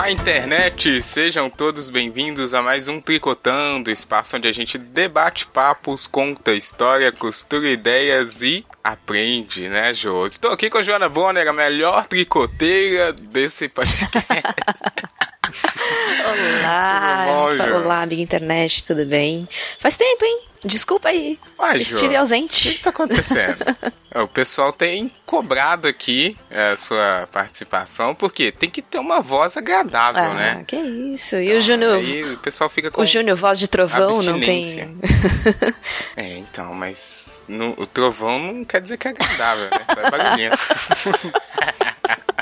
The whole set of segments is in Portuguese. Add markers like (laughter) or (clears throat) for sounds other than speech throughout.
Olá, internet! Sejam todos bem-vindos a mais um Tricotando, espaço onde a gente debate papos, conta história, costura ideias e aprende, né, Jô? Estou aqui com a Joana Bonner, a melhor tricoteira desse podcast. (laughs) Olá, bom, olá, amiga internet, tudo bem? Faz tempo, hein? Desculpa aí. Uai, Estive Jô, ausente. O que, está acontecendo? (laughs) o pessoal tem cobrado aqui a sua participação, porque tem que ter uma voz agradável, ah, né? Que isso. E então, o Júnior. Aí o pessoal fica com. O Júnior, voz de trovão, não tem. (laughs) é, então, mas no, o trovão não quer dizer que é agradável, né? Só é barulhento. (laughs)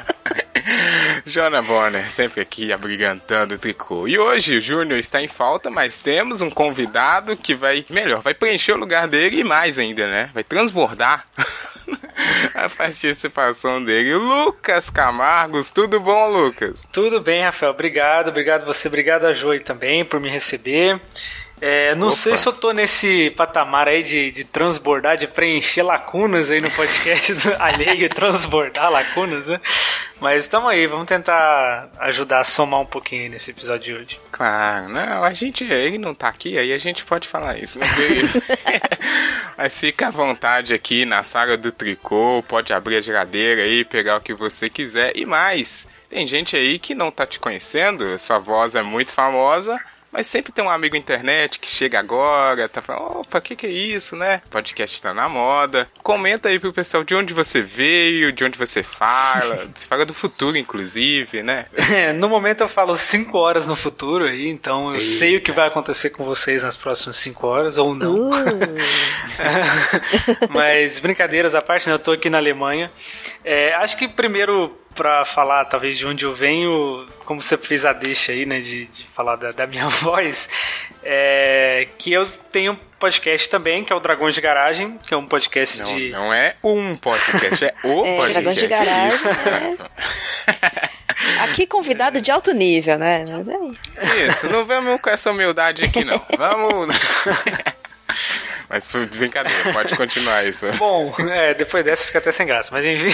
Jona Bonner, sempre aqui abrigantando o tricô. E hoje o Júnior está em falta, mas temos um convidado que vai, melhor, vai preencher o lugar dele e mais ainda, né? Vai transbordar (laughs) a participação dele. Lucas Camargos, tudo bom, Lucas? Tudo bem, Rafael. Obrigado, obrigado você, obrigado a Joy também por me receber. É, não Opa. sei se eu tô nesse patamar aí de, de transbordar, de preencher lacunas aí no podcast (laughs) alheio, transbordar lacunas, né? Mas estamos aí, vamos tentar ajudar a somar um pouquinho nesse episódio de hoje. Claro, não, a gente, ele não tá aqui, aí a gente pode falar isso, mas, (laughs) mas fica à vontade aqui na saga do tricô, pode abrir a geladeira aí, pegar o que você quiser e mais. Tem gente aí que não tá te conhecendo, sua voz é muito famosa, mas sempre tem um amigo internet que chega agora, tá falando, opa, o que, que é isso, né? O podcast tá na moda. Comenta aí pro pessoal de onde você veio, de onde você fala. (laughs) você fala do futuro, inclusive, né? É, no momento eu falo 5 horas no futuro aí, então eu Eita. sei o que vai acontecer com vocês nas próximas 5 horas, ou não. Uh. (laughs) Mas brincadeiras à parte, né? Eu tô aqui na Alemanha. É, acho que primeiro para falar, talvez, de onde eu venho, como você fez a deixa aí, né, de, de falar da, da, minha (laughs) voz, é, que eu tenho um podcast também, que é o Dragões de Garagem, que é um podcast não, de... Não é um podcast, é o (laughs) é, podcast. Dragões de Garagem, é. (laughs) Aqui convidado de alto nível, né? Isso, não vamos com essa humildade aqui, não. Vamos... Mas foi brincadeira, pode continuar isso. (laughs) Bom, é, depois dessa fica até sem graça, mas enfim.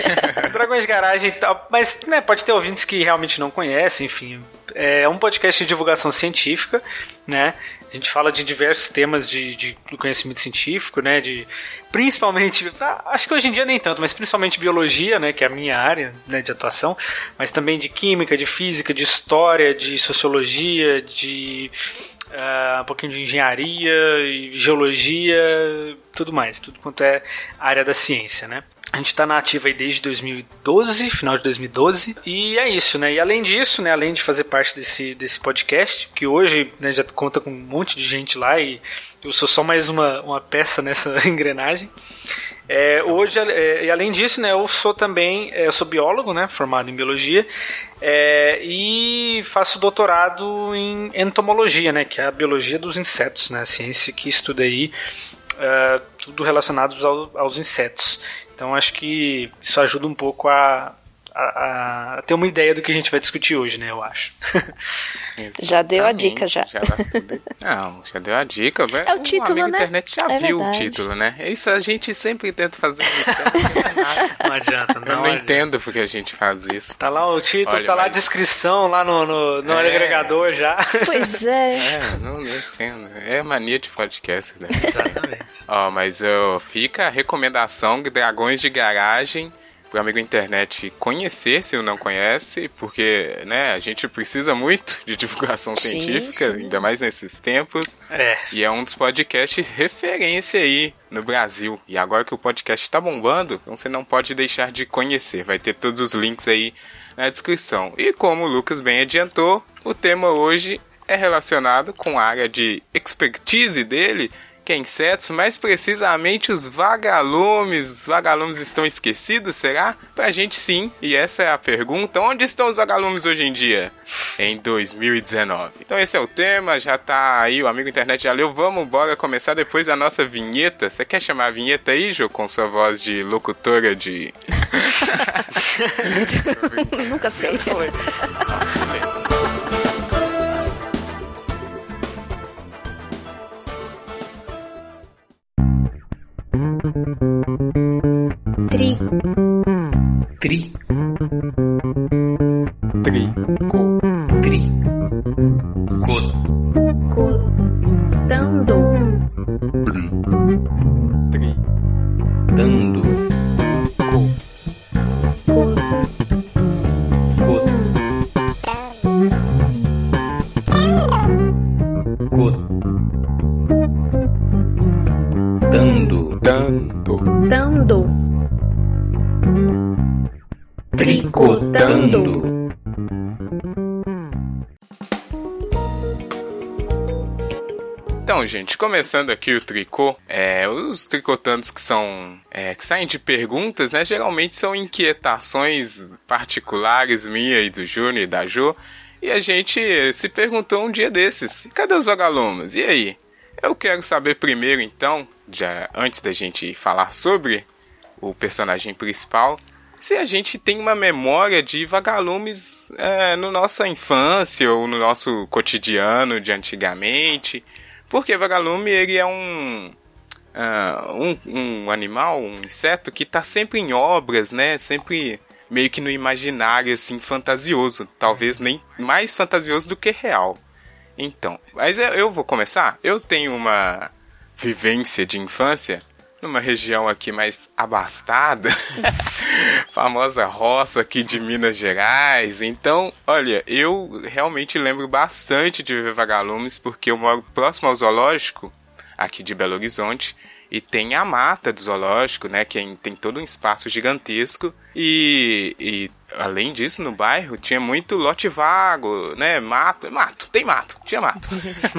(laughs) Dragões de Garagem e tal. Mas né, pode ter ouvintes que realmente não conhecem, enfim. É um podcast de divulgação científica, né? A gente fala de diversos temas de, de, do conhecimento científico, né? De, principalmente, ah, acho que hoje em dia nem tanto, mas principalmente biologia, né? Que é a minha área né, de atuação, mas também de química, de física, de história, de sociologia, de uh, um pouquinho de engenharia, geologia, tudo mais, tudo quanto é área da ciência, né? A gente está na ativa aí desde 2012, final de 2012, e é isso, né? E além disso, né, além de fazer parte desse, desse podcast, que hoje né, já conta com um monte de gente lá e eu sou só mais uma, uma peça nessa (laughs) engrenagem. É, hoje, é, e além disso, né, eu sou também, é, eu sou biólogo, né, formado em biologia, é, e faço doutorado em entomologia, né, que é a biologia dos insetos, né, a ciência que estuda aí é, tudo relacionado ao, aos insetos. Então acho que isso ajuda um pouco a, a, a, ter uma ideia do que a gente vai discutir hoje, né? Eu acho. (laughs) já deu a dica, já. já não, já deu a dica. É o título, amigo né? internet já é viu verdade. o título, né? É isso a gente sempre tenta fazer isso. (laughs) não adianta, não. Eu não entendo porque a gente faz isso. Tá lá o título, Olha, tá lá a descrição, lá no, no, no é... agregador já. Pois é. (laughs) É, não, entendo. É mania de podcast, né? Exatamente. Ó, mas eu, fica a recomendação de Dragões de Garagem o amigo internet conhecer se não conhece, porque né, a gente precisa muito de divulgação sim, científica, sim. ainda mais nesses tempos. É. E é um dos podcasts referência aí no Brasil. E agora que o podcast está bombando, então você não pode deixar de conhecer. Vai ter todos os links aí na descrição. E como o Lucas bem adiantou, o tema hoje é relacionado com a área de expertise dele, que é insetos, mais precisamente os vagalumes. Os vagalumes estão esquecidos, será? Pra gente sim, e essa é a pergunta: onde estão os vagalumes hoje em dia? Em 2019. Então esse é o tema, já tá aí, o amigo internet já leu. Vamos bora começar depois a nossa vinheta. Você quer chamar a vinheta aí, Jô, com sua voz de locutora de. (laughs) Nunca sei. (laughs) começando aqui o tricô, é, os tricotantes que são é, que saem de perguntas, né, geralmente são inquietações particulares minha e do Júnior e da Jo, e a gente se perguntou um dia desses, cadê os vagalumes? E aí? Eu quero saber primeiro, então, já antes da gente falar sobre o personagem principal, se a gente tem uma memória de vagalumes é, no nossa infância ou no nosso cotidiano de antigamente. Porque vagalume ele é um, uh, um, um animal, um inseto que está sempre em obras, né? Sempre meio que no imaginário, assim, fantasioso. Talvez nem mais fantasioso do que real. Então, mas eu, eu vou começar. Eu tenho uma vivência de infância numa região aqui mais abastada, (laughs) famosa roça aqui de Minas Gerais. Então, olha, eu realmente lembro bastante de ver vagalumes porque eu moro próximo ao zoológico aqui de Belo Horizonte e tem a mata do zoológico, né, que tem todo um espaço gigantesco e, e além disso no bairro tinha muito lote vago, né, mato, mato, tem mato, tinha mato.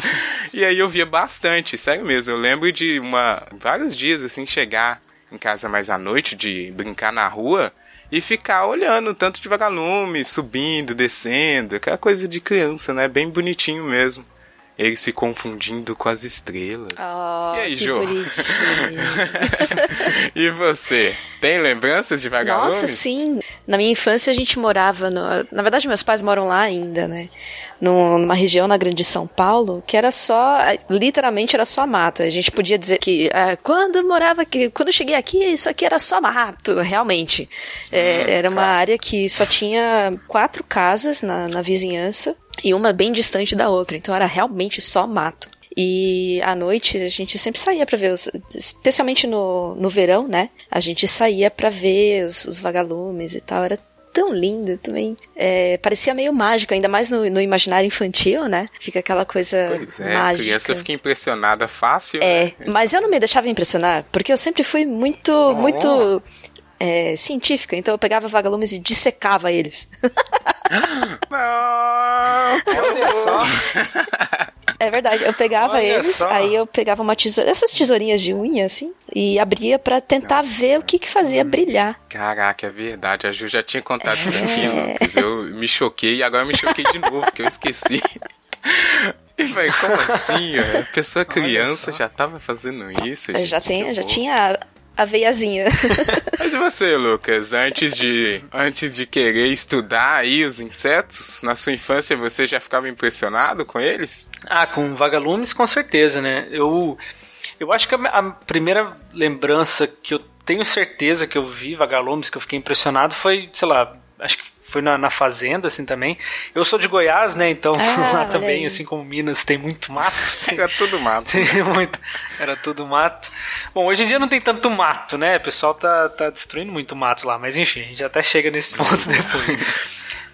(laughs) e aí eu via bastante, sério mesmo. Eu lembro de uma vários dias assim chegar em casa mais à noite de brincar na rua e ficar olhando tanto de vagalume, subindo, descendo, aquela coisa de criança, né, bem bonitinho mesmo ele se confundindo com as estrelas. Oh, e aí, que Jô? (laughs) e você? Tem lembranças de vagalumes? Nossa, sim. Na minha infância a gente morava. No... Na verdade, meus pais moram lá ainda, né? Numa região na Grande São Paulo que era só. Literalmente era só mata. A gente podia dizer que ah, quando eu morava aqui, quando eu cheguei aqui, isso aqui era só mato, realmente. É, Hum, era uma claro. área que só tinha quatro casas na, na vizinhança e uma bem distante da outra. Então era realmente só mato. E à noite a gente sempre saía pra ver, os, especialmente no, no verão, né? A gente saía pra ver os, os vagalumes e tal. Era tão lindo também. É, parecia meio mágico, ainda mais no, no imaginário infantil, né? Fica aquela coisa Pois é, mágica. criança fica impressionada fácil. É, né? mas eu não me deixava impressionar, porque eu sempre fui muito, muito é, científica. Então eu pegava vagalumes e dissecava eles. (laughs) Não! Olha só. É verdade, eu pegava Olha eles, só. aí eu pegava uma tesoura, essas tesourinhas de unha, assim, e abria pra tentar ver o que que fazia brilhar. Caraca, é verdade. A Ju já tinha contado isso aqui, É. Lucas. Eu me choquei e agora eu me choquei de novo, porque eu esqueci. (laughs) E falei, como assim? A pessoa criança já tava fazendo isso? Gente? já, tem, já tinha a, veiazinha. (laughs) Mas e você, Lucas? Antes de, antes de querer estudar aí os insetos, na sua infância você já ficava impressionado com eles? Ah, com vagalumes, com certeza, né? Eu, eu acho que a, a primeira lembrança que eu tenho certeza que eu vi vagalumes, que eu fiquei impressionado, foi, sei lá, acho que foi na, na fazenda, assim, também. Eu sou de Goiás, né? Então, Ah, (laughs) lá também, aí. assim como Minas, tem muito mato. Tem, (laughs) Era tudo mato. tem muito, era tudo mato. Bom, hoje em dia não tem tanto mato, né? O pessoal tá, tá destruindo muito mato lá, mas enfim, a gente até chega nesse (laughs) ponto depois.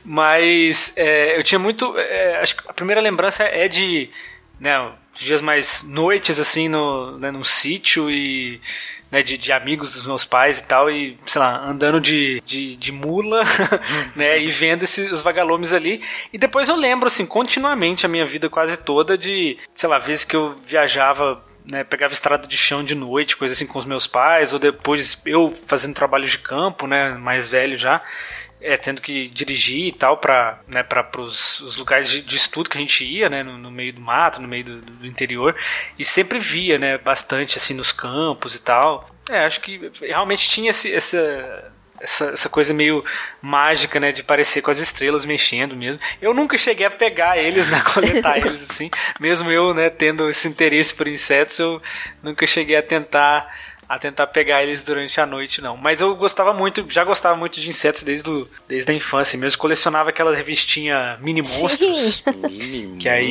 Mas é, eu tinha muito. é, acho que a primeira lembrança é de né, dias mais noites, assim, no, né, num sítio e. Né, de, de amigos dos meus pais e tal, e, sei lá, andando de, de, de mula, (laughs) né, e vendo esses, os vagalumes ali. E depois eu lembro, assim, continuamente a minha vida quase toda de, sei lá, vezes que eu viajava né, pegava estrada de chão de noite, coisa assim com os meus pais, ou depois eu fazendo trabalho de campo, né, mais velho já, é, tendo que dirigir e tal para né, para os lugares de, de estudo que a gente ia, né, no, no meio do mato, no meio do, do interior, e sempre via, né, bastante assim nos campos e tal. É, acho que realmente tinha esse, essa essa, essa coisa meio mágica, né, de parecer com as estrelas mexendo mesmo. Eu nunca cheguei a pegar eles, né, (laughs) coletar eles assim, mesmo eu, né, tendo esse interesse por insetos, eu nunca cheguei a tentar a tentar pegar eles durante a noite, não. Mas eu gostava muito, já gostava muito de insetos desde, do, desde a infância mesmo. Colecionava aquela revistinha Mini Monstros. (laughs) Mini Que aí-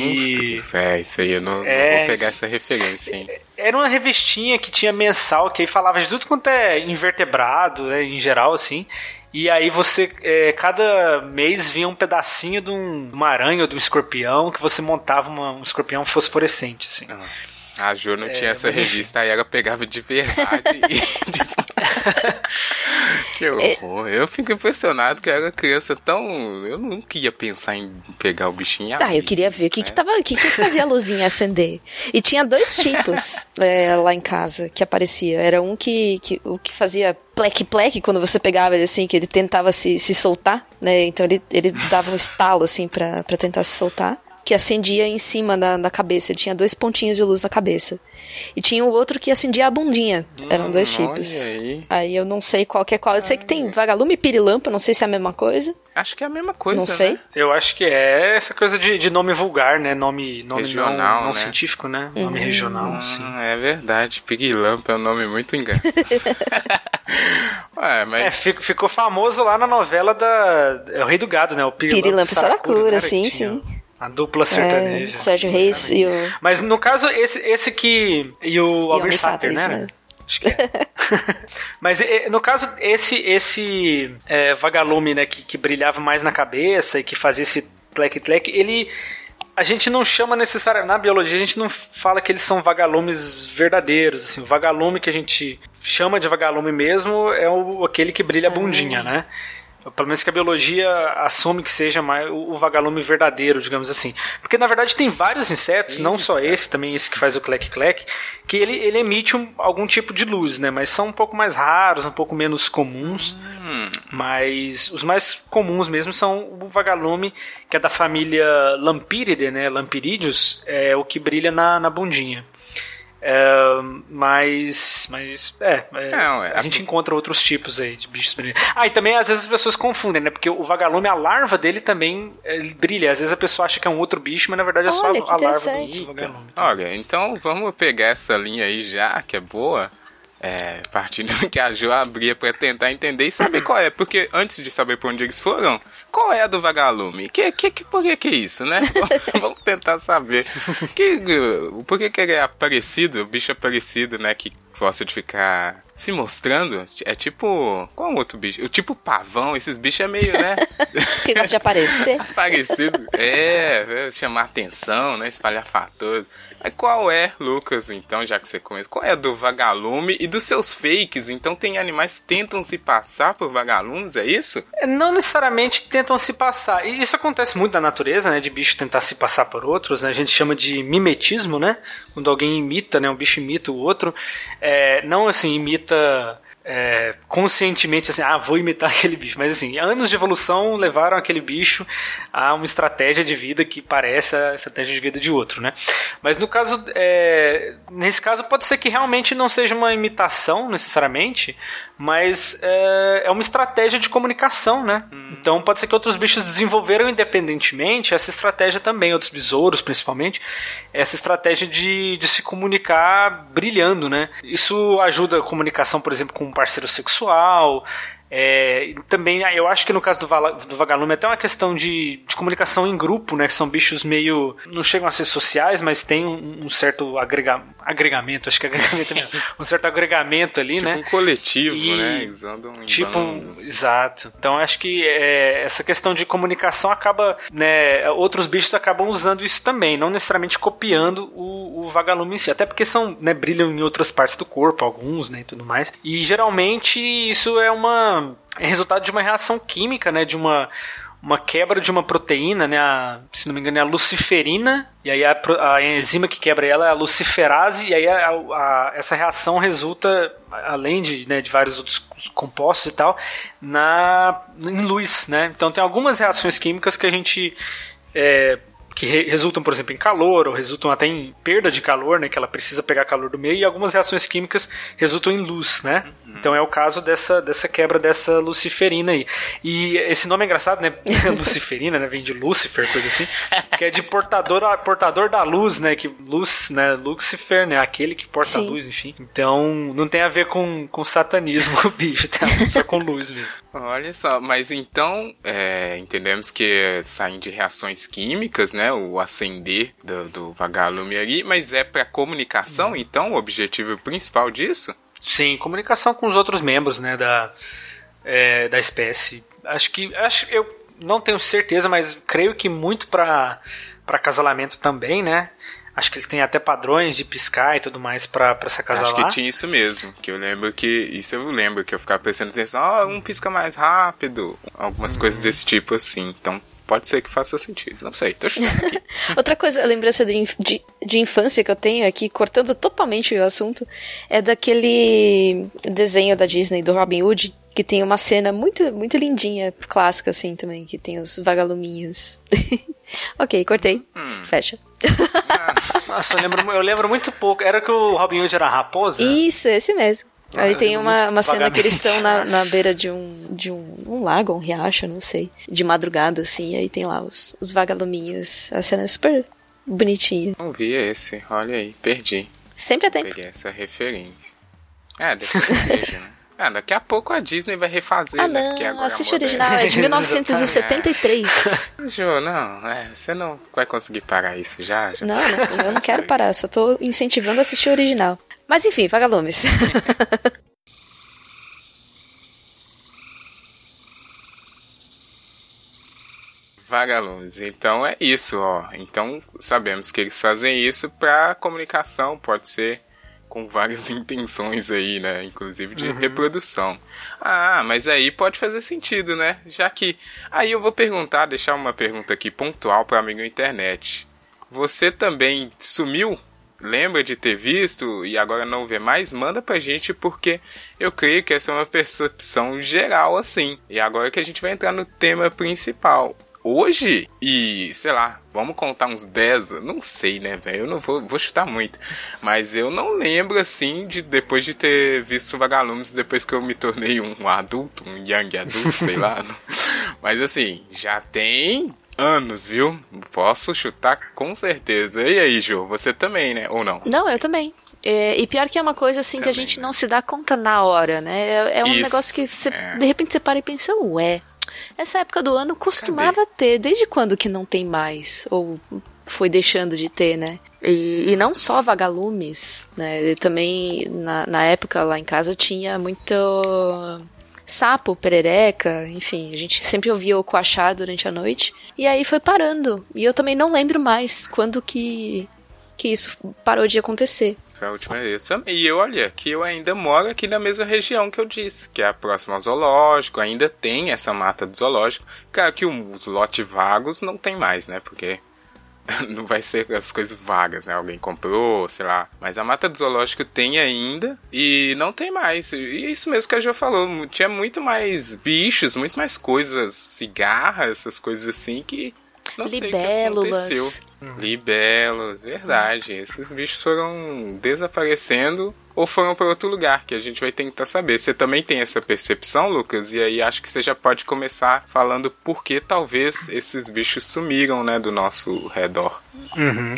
monstros. É, isso aí eu não, não É. vou pegar essa referência, hein? Era uma revistinha que tinha mensal, que aí falava de tudo quanto é invertebrado, né, em geral, assim. E aí você, é, cada mês vinha um pedacinho de um- de uma aranha ou de um escorpião, que você montava uma- um escorpião fosforescente, assim. Nossa. A Jo não tinha essa É, mas enfim. revista, aí ela pegava de verdade e... (laughs) (laughs) que horror. Eu fico impressionado que eu era criança tão... Eu nunca ia pensar em pegar o bichinho. Ah, eu queria ver o que, que tava. O que, que fazia a luzinha acender. E tinha dois tipos (laughs) é, lá em casa que aparecia. Era um que, que o que fazia pleque-pleque quando você pegava ele assim, que ele tentava se, se soltar, né? Então ele, ele dava um estalo assim pra tentar se soltar. Que acendia em cima da, da cabeça. Ele tinha dois pontinhos de luz na cabeça. E tinha o outro que acendia a bundinha. Eram dois Hum, tipos. olha aí. Aí eu não sei qual que é qual. Eu sei que tem vagalume e pirilampa, não sei se é a mesma coisa. Acho que é a mesma coisa, não sei. né? Eu acho que é essa coisa de, de nome vulgar, né? Nome, nome Regional, não, não né? científico, né? Nome regional, sim. Ah, é verdade. Pirilampa é um nome muito engraçado. (laughs) Ué, mas... É, fico- ficou famoso lá na novela da. É o Rei do Gado, né? O Pirilampo, Pirilampo e Saracura, né? sim, sim. A dupla É, sertaneja. Sérgio Reis e o. Mas no caso, esse, esse que. E o Sater, Sater, né? Acho que é. (laughs) Mas no caso, esse, esse é, vagalume, né, que, que brilhava mais na cabeça e que fazia esse tlec-tlec, ele. A gente não chama necessariamente. Na biologia, a gente não fala que eles são vagalumes verdadeiros. Assim, o vagalume que a gente chama de vagalume mesmo é o, aquele que brilha a bundinha, né? Pelo menos que a biologia assume que seja mais o vagalume verdadeiro, digamos assim. Porque na verdade tem vários insetos, não só esse, também esse que faz o clec-clec, que ele, ele emite um- algum tipo de luz, né? Mas são um pouco mais raros, um pouco menos comuns. Mas os mais comuns mesmo são o vagalume, que é da família Lampyridae, né? Lampyridius, é o que brilha na, na bundinha. É, mas, mas é, é, Não, é, a gente encontra outros tipos aí de bichos brilhantes. Ah, e também às vezes as pessoas confundem, né? Porque o vagalume, a larva dele também ele brilha. Às vezes a pessoa acha que é um outro bicho, mas na verdade é só Olha, a que larva do vagalume. Olha, então vamos pegar essa linha aí já, que é boa, é, partindo do (laughs) que a Jo abria pra tentar entender e saber qual é. Porque antes de saber pra onde eles foram, qual é a do vagalume? Que, que, que, por que que é isso, né? (laughs) (laughs) vamos tentar saber. Que, por que que ele é aparecido, o bicho aparecido, né, que gosta de ficar se mostrando? É tipo... Qual é o outro bicho? O tipo pavão, esses bichos é meio, né... (laughs) Que gosta de aparecer. (laughs) Parecido. É, é, chamar atenção, né? Espalhar fator. Mas qual é, Lucas, então, já que você conhece, qual é do vagalume e dos seus fakes? Então tem animais que tentam se passar por vagalumes, é isso? É, Não necessariamente tentam se passar. E isso acontece muito na natureza, né? De bicho tentar se passar por outros, né? A gente chama de mimetismo, né? Quando alguém imita, né? Um bicho imita o outro. É, não assim, imita é, conscientemente assim, ah, vou imitar (laughs) aquele bicho. Mas assim, anos de evolução levaram aquele bicho a uma estratégia de vida que parece a estratégia de vida de outro, né? Mas no caso, é, nesse caso pode ser que realmente não seja uma imitação necessariamente, mas é, é uma estratégia de comunicação, né? Então pode ser que outros bichos desenvolveram independentemente essa estratégia também, outros besouros principalmente, essa estratégia de, de se comunicar brilhando, né? Isso ajuda a comunicação, por exemplo, com um parceiro sexual. É, também, eu acho que no caso do, vala- do vagalume é até uma questão de, de comunicação em grupo, né? Que são bichos meio. não chegam a ser sociais, mas tem um, um certo agrega, agregamento, acho que agregamento é mesmo. (laughs) Um certo agregamento ali, Tipo né? um coletivo, E- né? Eles andam em Tipo, um, exato. Então acho que é, essa questão de comunicação acaba, né, outros bichos acabam usando isso também, não necessariamente copiando o, o vagalume em si, até porque são, né, brilham em outras partes do corpo, alguns, né, e tudo mais. E geralmente isso é uma é resultado de uma reação química, né, de uma uma quebra de uma proteína, né, a, se não me engano é a luciferina, e aí a, a enzima que quebra ela é a luciferase, e aí a- a- essa reação resulta, além de, né, de vários outros compostos e tal, na, em luz, né? Então tem algumas reações químicas que a gente é, que re- resultam, por exemplo, em calor, ou resultam até em perda de calor, né? Que ela precisa pegar calor do meio, e algumas reações químicas resultam em luz, né? Então é o caso dessa, dessa quebra dessa luciferina aí. E esse nome é engraçado, né? (laughs) luciferina, né? Vem de Lúcifer, coisa assim. Que é de portador, portador da luz, né? Que luz, né? Lucifer, né? Aquele que porta a Sim. luz, enfim. Então não tem a ver com, com satanismo o (laughs) bicho, tem a ver só com luz mesmo. Olha só, mas então é, entendemos que saem de reações químicas, né? O acender do, do vagalume ali, mas é para comunicação, então, o objetivo principal disso? Sim, comunicação com os outros membros, né, da, é, da espécie. Acho que, acho, eu não tenho certeza, mas creio que muito para acasalamento também, né? Acho que eles têm até padrões de piscar e tudo mais para se acasalar. Acho que tinha isso mesmo, que eu lembro que. Isso eu lembro que eu ficava prestando atenção, ó, um pisca mais rápido, algumas coisas desse tipo assim. Então pode ser que faça sentido. Não sei, tô chutando aqui. (laughs) Outra coisa, lembrança de, inf- de, de infância que eu tenho aqui, cortando totalmente o assunto, é daquele desenho da Disney, do Robin Hood, que tem uma cena muito, muito lindinha, clássica assim também, que tem os vagaluminhos. (laughs) ok, cortei. Fecha. Nossa, eu lembro, eu lembro muito pouco. Era que o Robin Hood era raposa? Isso, esse mesmo. Ah, Aí eu tem lembro uma, uma cena que eles estão na, na beira de um, de um, um lago, um riacho, não sei. De madrugada, assim, aí tem lá os, os vagaluminhos. A cena é super bonitinha. Não vi esse, olha aí, perdi. Sempre a tempo. Peguei essa referência. É, depois eu (laughs) vejo, né? Ah, daqui a pouco a Disney vai refazer, Ah, né? Porque agora assiste a o original, é de (laughs) 1973. Jô, não, é, você não vai conseguir parar isso já? já. Não, não, eu não quero (laughs) parar, só tô incentivando a assistir o original. Mas enfim, vagalumes. (laughs) Vagalumes. Então é isso, ó. Então sabemos que eles fazem isso pra comunicação, pode ser com várias (laughs) intenções aí, né? Inclusive de reprodução. Ah, mas aí pode fazer sentido, né? Já que. Aí eu vou perguntar, deixar uma pergunta aqui pontual para amigo internet. Você também sumiu? Lembra de ter visto e agora não vê mais? Manda pra gente porque eu creio que essa é uma percepção geral assim. E agora que a gente vai entrar no tema principal hoje e, sei lá, vamos contar uns 10, não sei, né, velho? Eu não vou, vou chutar muito. Mas eu não lembro assim de depois de ter visto Vagalumes depois que eu me tornei um adulto, um young adulto, sei lá. (laughs) Mas assim, já tem anos, viu? Posso chutar com certeza. E aí, Jô, você também, né? Ou não? Não, eu também. É, e pior que é uma coisa assim que a Também, gente né? não se dá conta na hora, né? É, é um Isso, negócio que você, é. de repente você para e pensa, ué, essa época do ano costumava ter, desde quando que não tem mais? Ou foi deixando de ter, né? E, e não só vagalumes, né? Também na, na época lá em casa tinha muito sapo, perereca, enfim, a gente sempre ouvia o coachar durante a noite. E aí foi parando. E eu também não lembro mais quando que, que isso parou de acontecer. Foi a última vez. E eu, olha, que eu ainda moro aqui na mesma região que eu disse, que é a próxima ao zoológico, ainda tem essa mata do zoológico. Claro que os lotes vagos não tem mais, né? Porque (laughs) não vai ser as coisas vagas, né? Alguém comprou, sei lá. Mas a mata do zoológico tem ainda e não tem mais. E é isso mesmo que a Jo falou. Tinha muito mais bichos, muito mais coisas, cigarras, essas coisas assim que. Não sei o que Libélulas. Libélulas, verdade. Esses bichos foram desaparecendo ou foram para outro lugar, que a gente vai tentar saber. Você também tem essa percepção, Lucas? E aí acho que você já pode começar falando por que talvez esses bichos sumiram, né, do nosso redor. Uhum.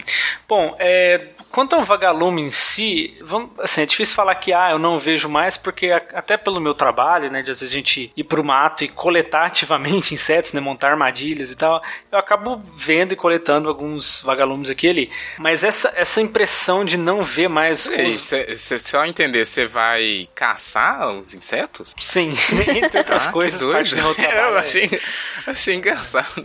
Bom, é, quanto ao vagalume em si, vamos, assim, é difícil falar que ah, eu não vejo mais, porque a- até pelo meu trabalho, né, de às vezes a gente ir pro mato e coletar (laughs) ativamente insetos, né, montar armadilhas e tal, eu acabo vendo e coletando alguns vagalumes aqui e ali. Mas essa, essa impressão de não ver mais E aí, os... cê- cê- só entender, você vai caçar os insetos? Sim, (laughs) (laughs) entre outras Ah, coisas, parte do meu trabalho. Eu é- achei, achei engraçado.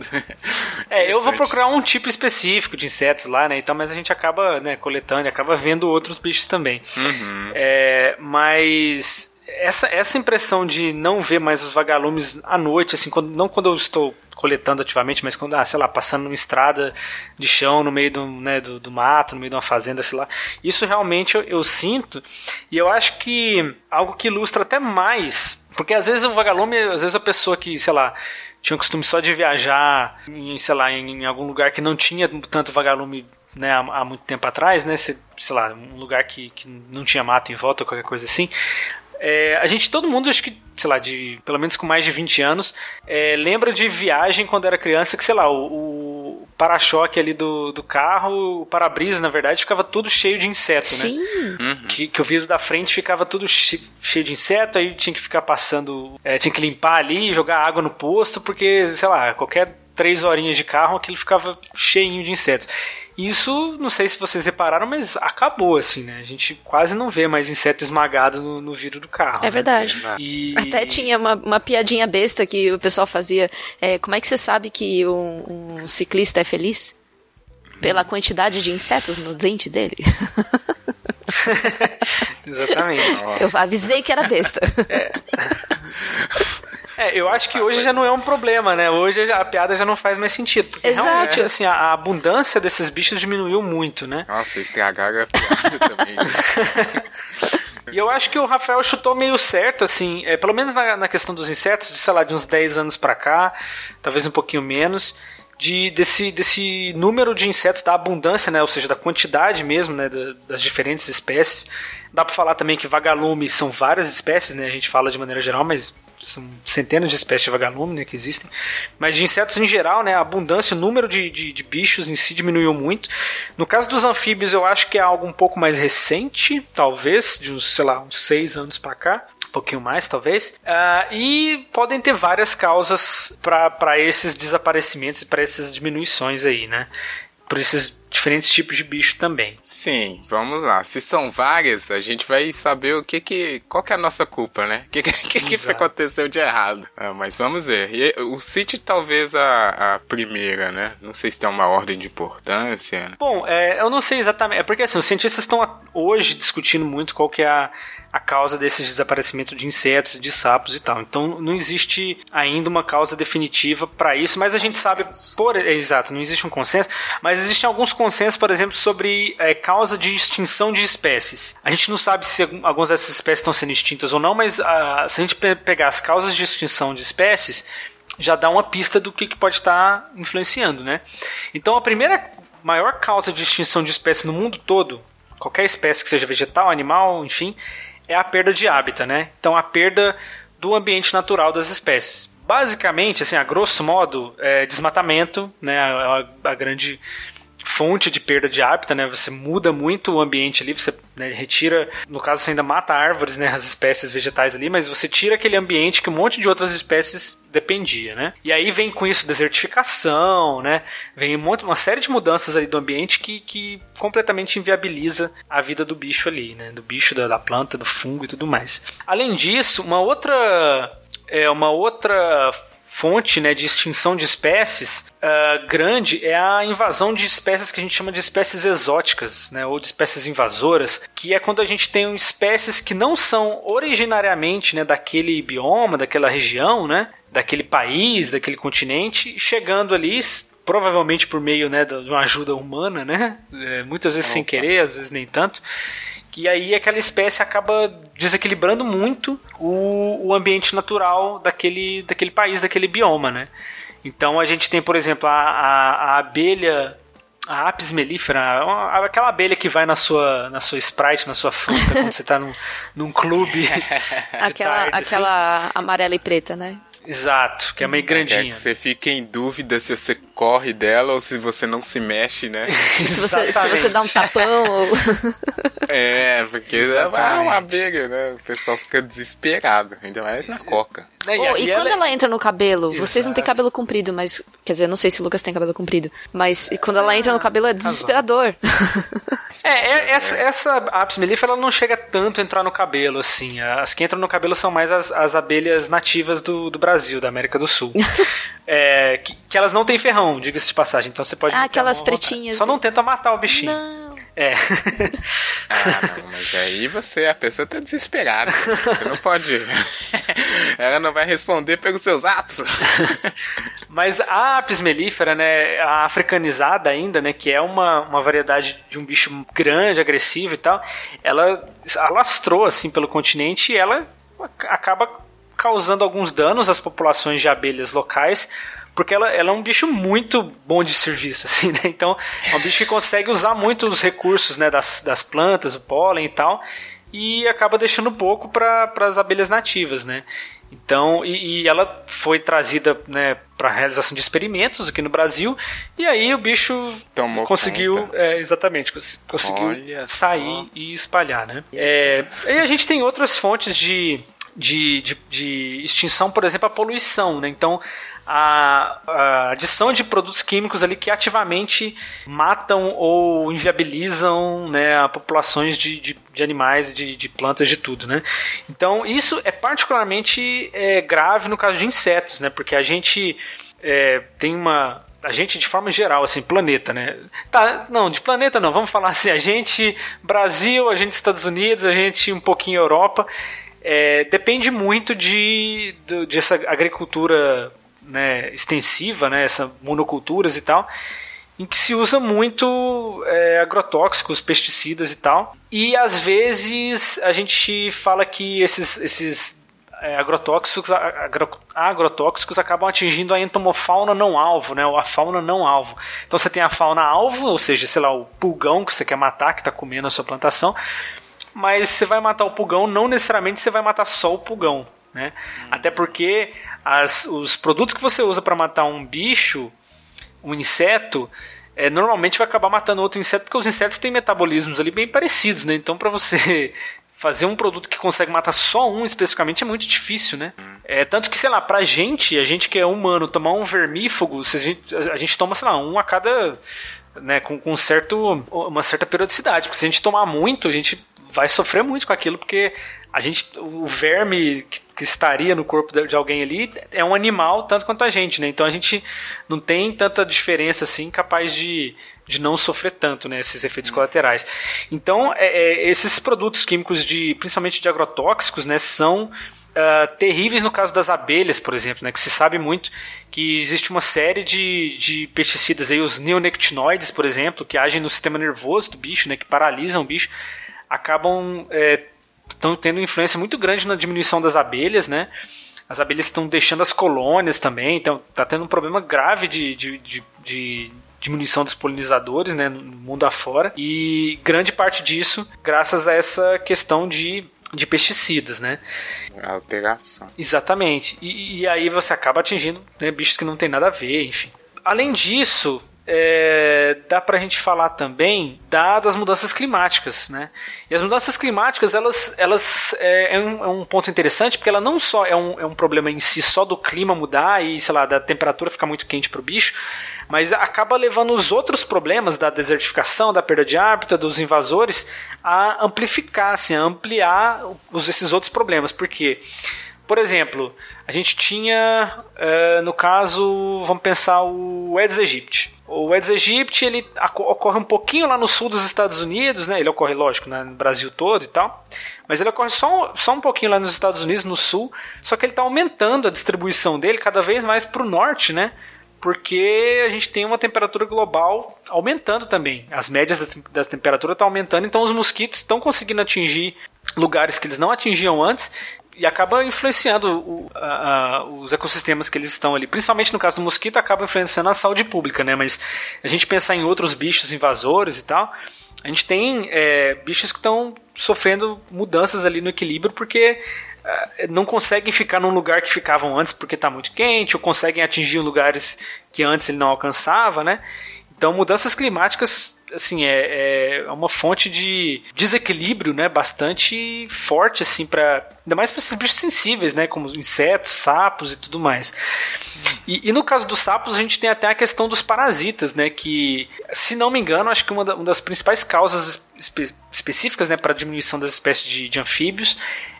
É, eu vou procurar um tipo específico de insetos lá, né? Então, mas a gente acaba né, coletando e acaba vendo outros bichos também. Uhum. É, mas essa, essa impressão de não ver mais os vagalumes à noite, assim, quando, não quando eu estou coletando ativamente, mas quando, ah, sei lá, passando numa estrada de chão no meio do, né, do, do mato, no meio de uma fazenda, sei lá. Isso realmente eu, eu sinto, e eu acho que algo que ilustra até mais Porque às vezes o vagalume, às vezes a pessoa que, sei lá, tinha o costume só de viajar em, sei lá, em, em algum lugar que não tinha tanto vagalume né, há, há muito tempo atrás, né, sei, sei lá, um lugar que, que não tinha mato em volta, qualquer coisa assim, é, a gente, todo mundo, acho que, sei lá, de pelo menos com mais de 20 anos, é, lembra de viagem quando era criança, que, sei lá, o, o para-choque ali do, do carro, o para-brisa, na verdade, ficava tudo cheio de inseto, Sim. né? Que, que o vidro da frente ficava tudo che- cheio de inseto, aí tinha que ficar passando, é, tinha que limpar ali, jogar água no posto, porque, sei lá, qualquer três horinhas de carro, aquilo ficava cheinho de insetos. Isso, não sei se vocês repararam, mas acabou, assim, né? A gente quase não vê mais inseto esmagado no, no vidro do carro. É né? verdade. E... Até tinha uma, uma piadinha besta que o pessoal fazia. É, como é que você sabe que um, um ciclista é feliz? Pela quantidade de insetos no dente dele. (laughs) Exatamente. Eu avisei que era besta. É, eu acho que hoje já não é um problema, né? Hoje a piada já não faz mais sentido. Porque Exato. realmente, assim, a, abundância desses bichos diminuiu muito, né? Nossa, estragaram a piada (laughs) também. E eu acho que o Rafael chutou meio certo, assim, é, pelo menos na, na questão dos insetos, de, sei lá, de uns 10 anos pra cá, talvez um pouquinho menos, de, desse, desse número de insetos, da abundância, né? Ou seja, da quantidade mesmo, né? da- das diferentes espécies. Dá pra falar também que vagalumes são várias espécies, né? A gente fala de maneira geral, mas são centenas de espécies de vagalume né, que existem. Mas de insetos em geral, né, a abundância, o número de, de, de bichos em si diminuiu muito. No caso dos anfíbios, eu acho que é algo um pouco mais recente, talvez, de uns, sei lá, uns seis anos pra cá. Um pouquinho mais, talvez. Ah, e podem ter várias causas para esses desaparecimentos e para essas diminuições aí, né? Por esses diferentes tipos de bicho também. Sim, vamos lá. Se são várias, a gente vai saber o que que. Qual que é a nossa culpa, né? (laughs) O que, que, que, que aconteceu de errado. Ah, mas vamos ver. E, o City talvez a, a primeira, né? Não sei se tem uma ordem de importância. né? Bom, é, eu não sei exatamente. É porque assim, os cientistas estão hoje discutindo muito qual que é a, a causa desses desaparecimentos de insetos, de sapos e tal. Então não existe ainda uma causa definitiva para isso, mas a gente sabe por é, exato, não existe um consenso, mas existem alguns consensos, por exemplo, sobre é, causa de extinção de espécies. A gente não sabe se algum- algumas dessas espécies estão sendo extintas ou não, mas ah, se a gente pe- pegar as causas de extinção de espécies, já dá uma pista do que, que pode estar influenciando, né? Então a primeira maior causa de extinção de espécies no mundo todo, qualquer espécie que seja vegetal, animal, enfim, é a perda de hábitat, né? Então a perda do ambiente natural das espécies. Basicamente, assim, a grosso modo, é desmatamento, né? A, a- a grande fonte de perda de hábitat, né? Você muda muito o ambiente ali, você né, retira, no caso você ainda mata árvores, né, as espécies vegetais ali, mas você tira aquele ambiente que um monte de outras espécies dependia, né? E aí vem com isso desertificação, né? Vem um monte, uma série de mudanças ali do ambiente que, que completamente inviabiliza a vida do bicho ali, né? Do bicho, da, da planta, do fungo e tudo mais. Além disso, uma outra é uma outra fonte né, de extinção de espécies ah, grande é a invasão de espécies que a gente chama de espécies exóticas, né, ou de espécies invasoras, que é quando a gente tem espécies que não são originariamente né, daquele bioma, daquela região, né, daquele país, daquele continente, chegando ali provavelmente por meio né, de uma ajuda humana, né, é, muitas vezes sem Opa. querer, às vezes nem tanto, que aí aquela espécie acaba desequilibrando muito o, o ambiente natural daquele, daquele país, daquele bioma, né? Então a gente tem, por exemplo, a, a, a abelha, a apis mellifera, aquela abelha que vai na sua, na sua Sprite, na sua fruta, quando você está num, num clube. (laughs) aquela tarde, assim. aquela amarela e preta, né? Exato, que é meio É, que grandinha. você fica em dúvida se você corre dela ou se você não se mexe, né? (laughs) Se você, se você dá um tapão ou... (laughs) é, porque é Exatamente. uma abelha, né? O pessoal fica desesperado, ainda mais na coca. Oh, e ela- quando ela entra no cabelo, vocês não têm Exato. cabelo comprido, mas. Quer dizer, não sei se o Lucas tem cabelo comprido. Mas quando ela entra no cabelo é desesperador. (laughs) É, é- essa, essa apis mellifera ela não chega tanto a entrar no cabelo, assim. As que entram no cabelo são mais as, as abelhas nativas do, do Brasil, da América do Sul. (laughs) É, que, que elas não têm ferrão, diga-se de passagem. Então você pode. Ah, aquelas pretinhas. Só não tenta matar o bichinho. não. É. Ah, não, mas aí você, a pessoa tá desesperada. Você não pode. (laughs) Ela não vai responder pelos seus atos. (laughs) Mas a apis mellifera, né, a africanizada ainda, né, que é uma, uma variedade de um bicho grande, agressivo e tal, ela alastrou assim pelo continente e ela ac- acaba causando alguns danos às populações de abelhas locais, porque ela, ela é um bicho muito bom de serviço, (laughs) assim, né? Então, é um bicho que consegue usar muito os recursos, né, das, das plantas, o pólen e tal, e acaba deixando pouco para as abelhas nativas, né? Então, e, e ela foi trazida né, para realização de experimentos aqui no Brasil, e aí o bicho Tomou conseguiu, é, exatamente, cons- conseguiu Olha sair só. e espalhar, né? É, e a gente tem outras fontes de, de, de, de extinção, por exemplo, a poluição, né? Então, a, a adição de produtos químicos ali que ativamente matam ou inviabilizam né, populações de, de, de animais, de, de plantas, de tudo, né? Então, isso é particularmente é, grave no caso de insetos, né? Porque a gente é, tem uma a gente de forma geral, assim, planeta, né? Tá, não, de planeta não, vamos falar assim, a gente Brasil, a gente Estados Unidos, a gente um pouquinho Europa, é, depende muito de, do- de essa agricultura né, extensiva, né, essa monoculturas e tal, em que se usa muito é, agrotóxicos, pesticidas e tal. E às vezes a gente fala que esses, esses é, agrotóxicos, agro- agrotóxicos acabam atingindo a entomofauna não alvo, né, a fauna não alvo. Então você tem a fauna alvo, ou seja, sei lá, o pulgão que você quer matar, que está comendo a sua plantação, mas você vai matar o pulgão, não necessariamente você vai matar só o pulgão. Né? Até porque as, os produtos que você usa para matar um bicho, um inseto, é, normalmente vai acabar matando outro inseto, porque os insetos têm metabolismos ali bem parecidos. Né? Então, para você (laughs) fazer um produto que consegue matar só um especificamente é muito difícil, né? É, tanto que, sei lá, pra gente, a gente que é humano, tomar um vermífugo, a, gente, a gente toma, sei lá, um a cada. Né, com, com certo, uma certa periodicidade. Porque se a gente tomar muito, a gente vai sofrer muito com aquilo, porque a gente, o verme que, que estaria no corpo de alguém ali é um animal tanto quanto a gente, né? Então a gente não tem tanta diferença assim capaz de, de não sofrer tanto, né? Esses efeitos colaterais. Então é, é, esses produtos químicos de, principalmente de agrotóxicos, né? São ah, terríveis no caso das abelhas, por exemplo, né? Que se sabe muito que existe uma série de, de pesticidas aí, os neonicotinoides, por exemplo, que agem no sistema nervoso do bicho, né? Que paralisam o bicho, acabam é, estão tendo influência muito grande na diminuição das abelhas, né? As abelhas estão deixando as colônias também, então está tendo um problema grave de, de, de, de diminuição dos polinizadores né, no mundo afora. E grande parte disso graças a essa questão de, de pesticidas, né? Alteração. Exatamente. E, e aí você acaba atingindo né, bichos que não tem nada a ver, enfim. Além disso, é, dá pra gente falar também da, das mudanças climáticas, né? E as mudanças climáticas, elas, elas é, é um, é um ponto interessante, porque ela não só é um, é um problema em si, só do clima mudar e, sei lá, da temperatura ficar muito quente pro bicho, mas acaba levando os outros problemas da desertificação, da perda de hábitat, dos invasores, a amplificar, assim, a ampliar os, esses outros problemas. Por quê? Por exemplo, a gente tinha, eh, no caso, vamos pensar o Aedes aegypti. O Aedes aegypti ele ocorre um pouquinho lá no sul dos Estados Unidos, né? Ele ocorre, lógico, né, no Brasil todo e tal. Mas ele ocorre só, só um pouquinho lá nos Estados Unidos, no sul. Só que ele está aumentando a distribuição dele cada vez mais para o norte, né? Porque a gente tem uma temperatura global aumentando também. As médias das, das temperaturas estão aumentando, então os mosquitos estão conseguindo atingir lugares que eles não atingiam antes e acaba influenciando o- a- a- os ecossistemas que eles estão ali. Principalmente no caso do mosquito, acaba influenciando a saúde pública, né? Mas a gente pensar em outros bichos invasores e tal, a gente tem é, bichos que estão sofrendo mudanças ali no equilíbrio porque é, não conseguem ficar num lugar que ficavam antes porque está muito quente, ou conseguem atingir lugares que antes ele não alcançava, né? Então, mudanças climáticas, assim, é, é uma fonte de desequilíbrio, né, bastante forte, assim, para ainda mais para esses bichos sensíveis, né, como insetos, sapos e tudo mais. E, e no caso dos sapos, a gente tem até a questão dos parasitas, né, que, se não me engano, acho que uma, da- uma das principais causas espe- específicas, né, para a diminuição das espécies de, de anfíbios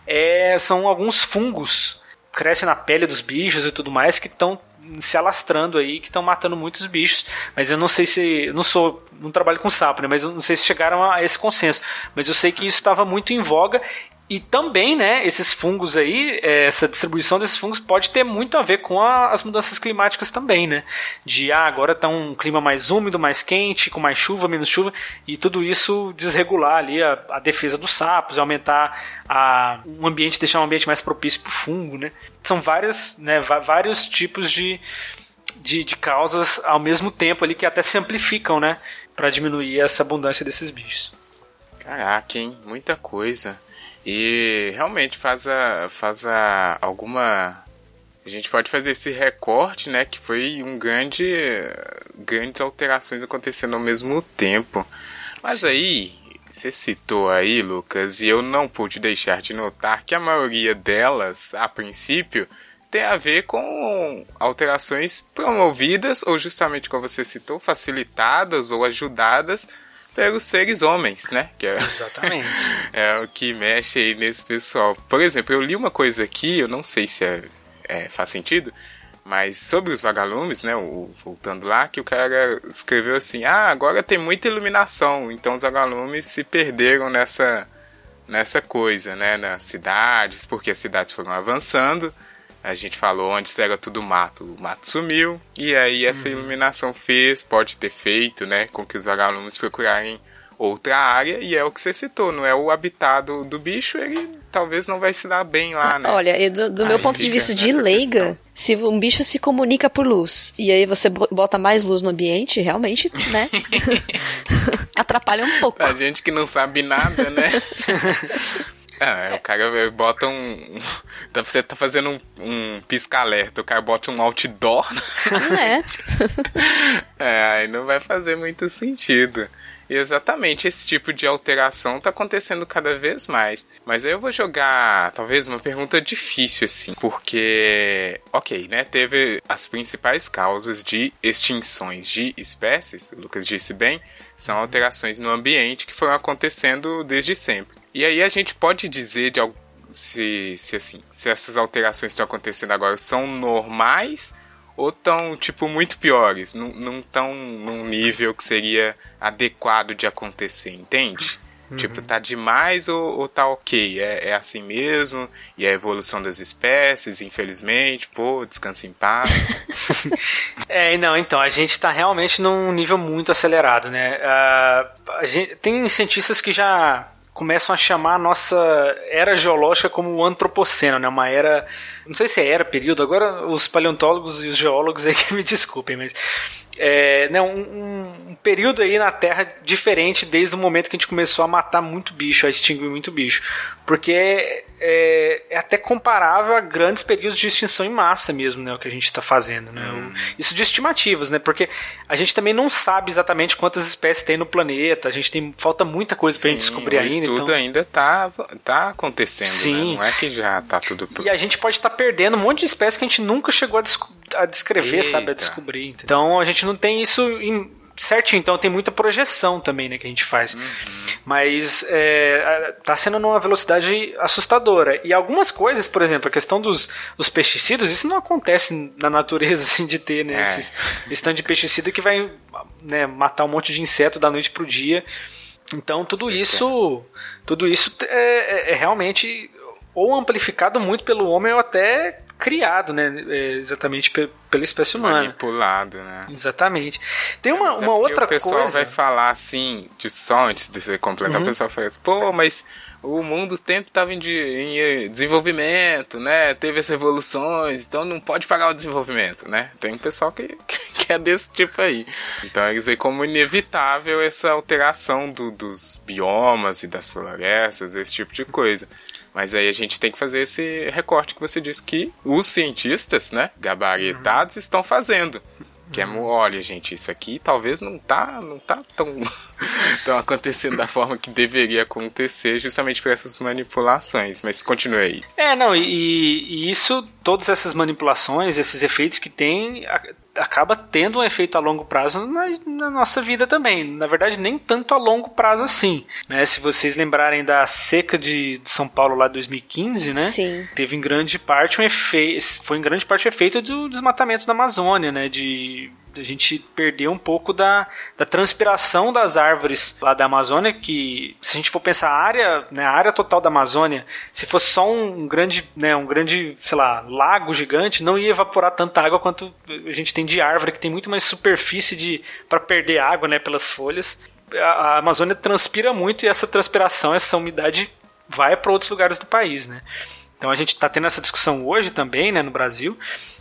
é, são alguns fungos crescem na pele dos bichos e tudo mais que estão se alastrando aí, que estão matando muitos bichos. Mas eu não sei se. Não sou. Não trabalho com sapo, né? Mas eu não sei se chegaram a esse consenso. Mas eu sei que isso estava muito em voga. E também, né, esses fungos aí, é, essa distribuição desses fungos pode ter muito a ver com a, as mudanças climáticas também, né? De, ah, agora tá um clima mais úmido, mais quente, com mais chuva, menos chuva, e tudo isso desregular ali a, a defesa dos sapos, aumentar a, um ambiente, deixar um ambiente mais propício para o fungo, né? São várias, né, vários tipos de, de, de causas ao mesmo tempo ali que até se amplificam, né? Para diminuir essa abundância desses bichos. Caraca, hein? Muita coisa. E realmente faz a, faz a, alguma. A gente pode fazer esse recorte, né? Que foi um grande. grandes alterações acontecendo ao mesmo tempo. Mas aí, você citou aí, Lucas, e eu não pude deixar de notar que a maioria delas, a princípio, tem a ver com alterações promovidas, ou justamente como você citou, facilitadas ou ajudadas pelos seres homens, né? Que é, Exatamente. (laughs) é o que mexe aí nesse pessoal. Por exemplo, eu li uma coisa aqui, eu não sei se é, é faz sentido, mas sobre os vagalumes, né? O, voltando lá, que o cara escreveu assim: ah, agora tem muita iluminação, então os vagalumes se perderam nessa, nessa coisa, né? Nas cidades, porque as cidades foram avançando. A gente falou antes era tudo mato, o mato sumiu, e aí essa uhum. iluminação fez, pode ter feito, né, com que os vagalumes procurarem outra área, e é o que você citou, não é o habitat do, do bicho, ele talvez não vai se dar bem lá, ah, né? Olha, do, do meu ponto de vista de leiga, questão. se um bicho se comunica por luz, e aí você bota mais luz no ambiente, realmente, né? (laughs) (laughs) Atrapalha um pouco. A gente que não sabe nada, né? (laughs) É, (laughs) o cara bota um. Você tá fazendo um, um pisca-alerta, o cara bota um outdoor. É. (laughs) é, aí não vai fazer muito sentido. E exatamente esse tipo de alteração está acontecendo cada vez mais. Mas aí eu vou jogar, talvez, uma pergunta difícil, assim. Porque, ok, né? Teve as principais causas de extinções de espécies, o Lucas disse bem, são alterações no ambiente que foram acontecendo desde sempre. E aí a gente pode dizer de se, se assim, se essas alterações estão acontecendo agora são normais ou tão tipo muito piores, não, não tão num nível que seria adequado de acontecer, entende? Uhum. Tipo, tá demais ou, ou tá ok? É, é assim mesmo? E a evolução das espécies, infelizmente, pô, descansa em paz. (laughs) é, não, então, a gente tá realmente num nível muito acelerado, né? Uh, a gente, tem cientistas que já começam a chamar a nossa era geológica como antropoceno, né? Uma era, não sei se é era, período, agora os paleontólogos e os geólogos aí (laughs) que me desculpem, mas é, né, um, um, período aí na Terra diferente desde o momento que a gente começou a matar muito bicho, a extinguir muito bicho. Porque é, é, até comparável a grandes períodos de extinção em massa mesmo, né, o que a gente está fazendo. Né? Hum. Isso de estimativas, né? Porque a gente também não sabe exatamente quantas espécies tem no planeta, a gente tem falta muita coisa para a gente descobrir o ainda. Estudo então... ainda tá, tá acontecendo, né? Sim. Né? Não é que já tá tudo... E a gente pode estar tá perdendo um monte de espécies que a gente nunca chegou a, a descrever, Eita. sabe? A descobrir. Então a gente não tem isso em, certinho, então tem muita projeção também, né, que a gente faz. Uhum. Mas é, tá sendo numa velocidade assustadora. E algumas coisas, por exemplo, a questão dos, dos pesticidas, isso não acontece na natureza, (laughs) assim, de ter, né, é. esses, esse tanto de pesticida que vai né, matar um monte de inseto da noite pro dia. Então tudo Sim, isso, é. tudo isso é, é, é realmente ou amplificado muito pelo homem ou até criado, né? É, exatamente pela espécie humana. Manipulado, né? Exatamente. Tem uma, uma é outra coisa. O pessoal coisa... vai falar assim, de só antes de você completar, uhum. o pessoal fala assim, pô, mas o mundo sempre estava em, em, eh, desenvolvimento, né? Teve as revoluções, então não pode pagar o desenvolvimento, né? Tem um pessoal que, (laughs) que é desse tipo aí. Então eles veem como inevitável essa alteração do, dos biomas e das florestas, esse tipo de coisa. Mas aí a gente tem que fazer esse recorte que você disse que os cientistas, né, gabaritados, uhum. estão fazendo. Que é, uhum. olha, gente, isso aqui talvez não tá, não tá tão, tão acontecendo da forma que deveria acontecer, justamente por essas manipulações. Mas continue aí. É, não, e, e isso, todas essas manipulações, esses efeitos que tem, acaba tendo um efeito a longo prazo na, na, nossa vida também. Na verdade, nem tanto a longo prazo assim. Né? Se vocês lembrarem da seca de, de São Paulo lá de 2015, né? Sim. Teve em grande parte um efeito. Foi em grande parte o efeito do desmatamento da Amazônia, né? De A gente perdeu um pouco da, da transpiração das árvores lá da Amazônia, que se a gente for pensar a área, né, a área total da Amazônia, se fosse só um grande, né, um grande, sei lá, lago gigante, não ia evaporar tanta água quanto a gente tem de árvore, que tem muito mais superfície de para perder água, né, pelas folhas. A, a Amazônia transpira muito e essa transpiração, essa umidade vai para outros lugares do país, né? Então a gente está tendo essa discussão hoje também, né, no Brasil,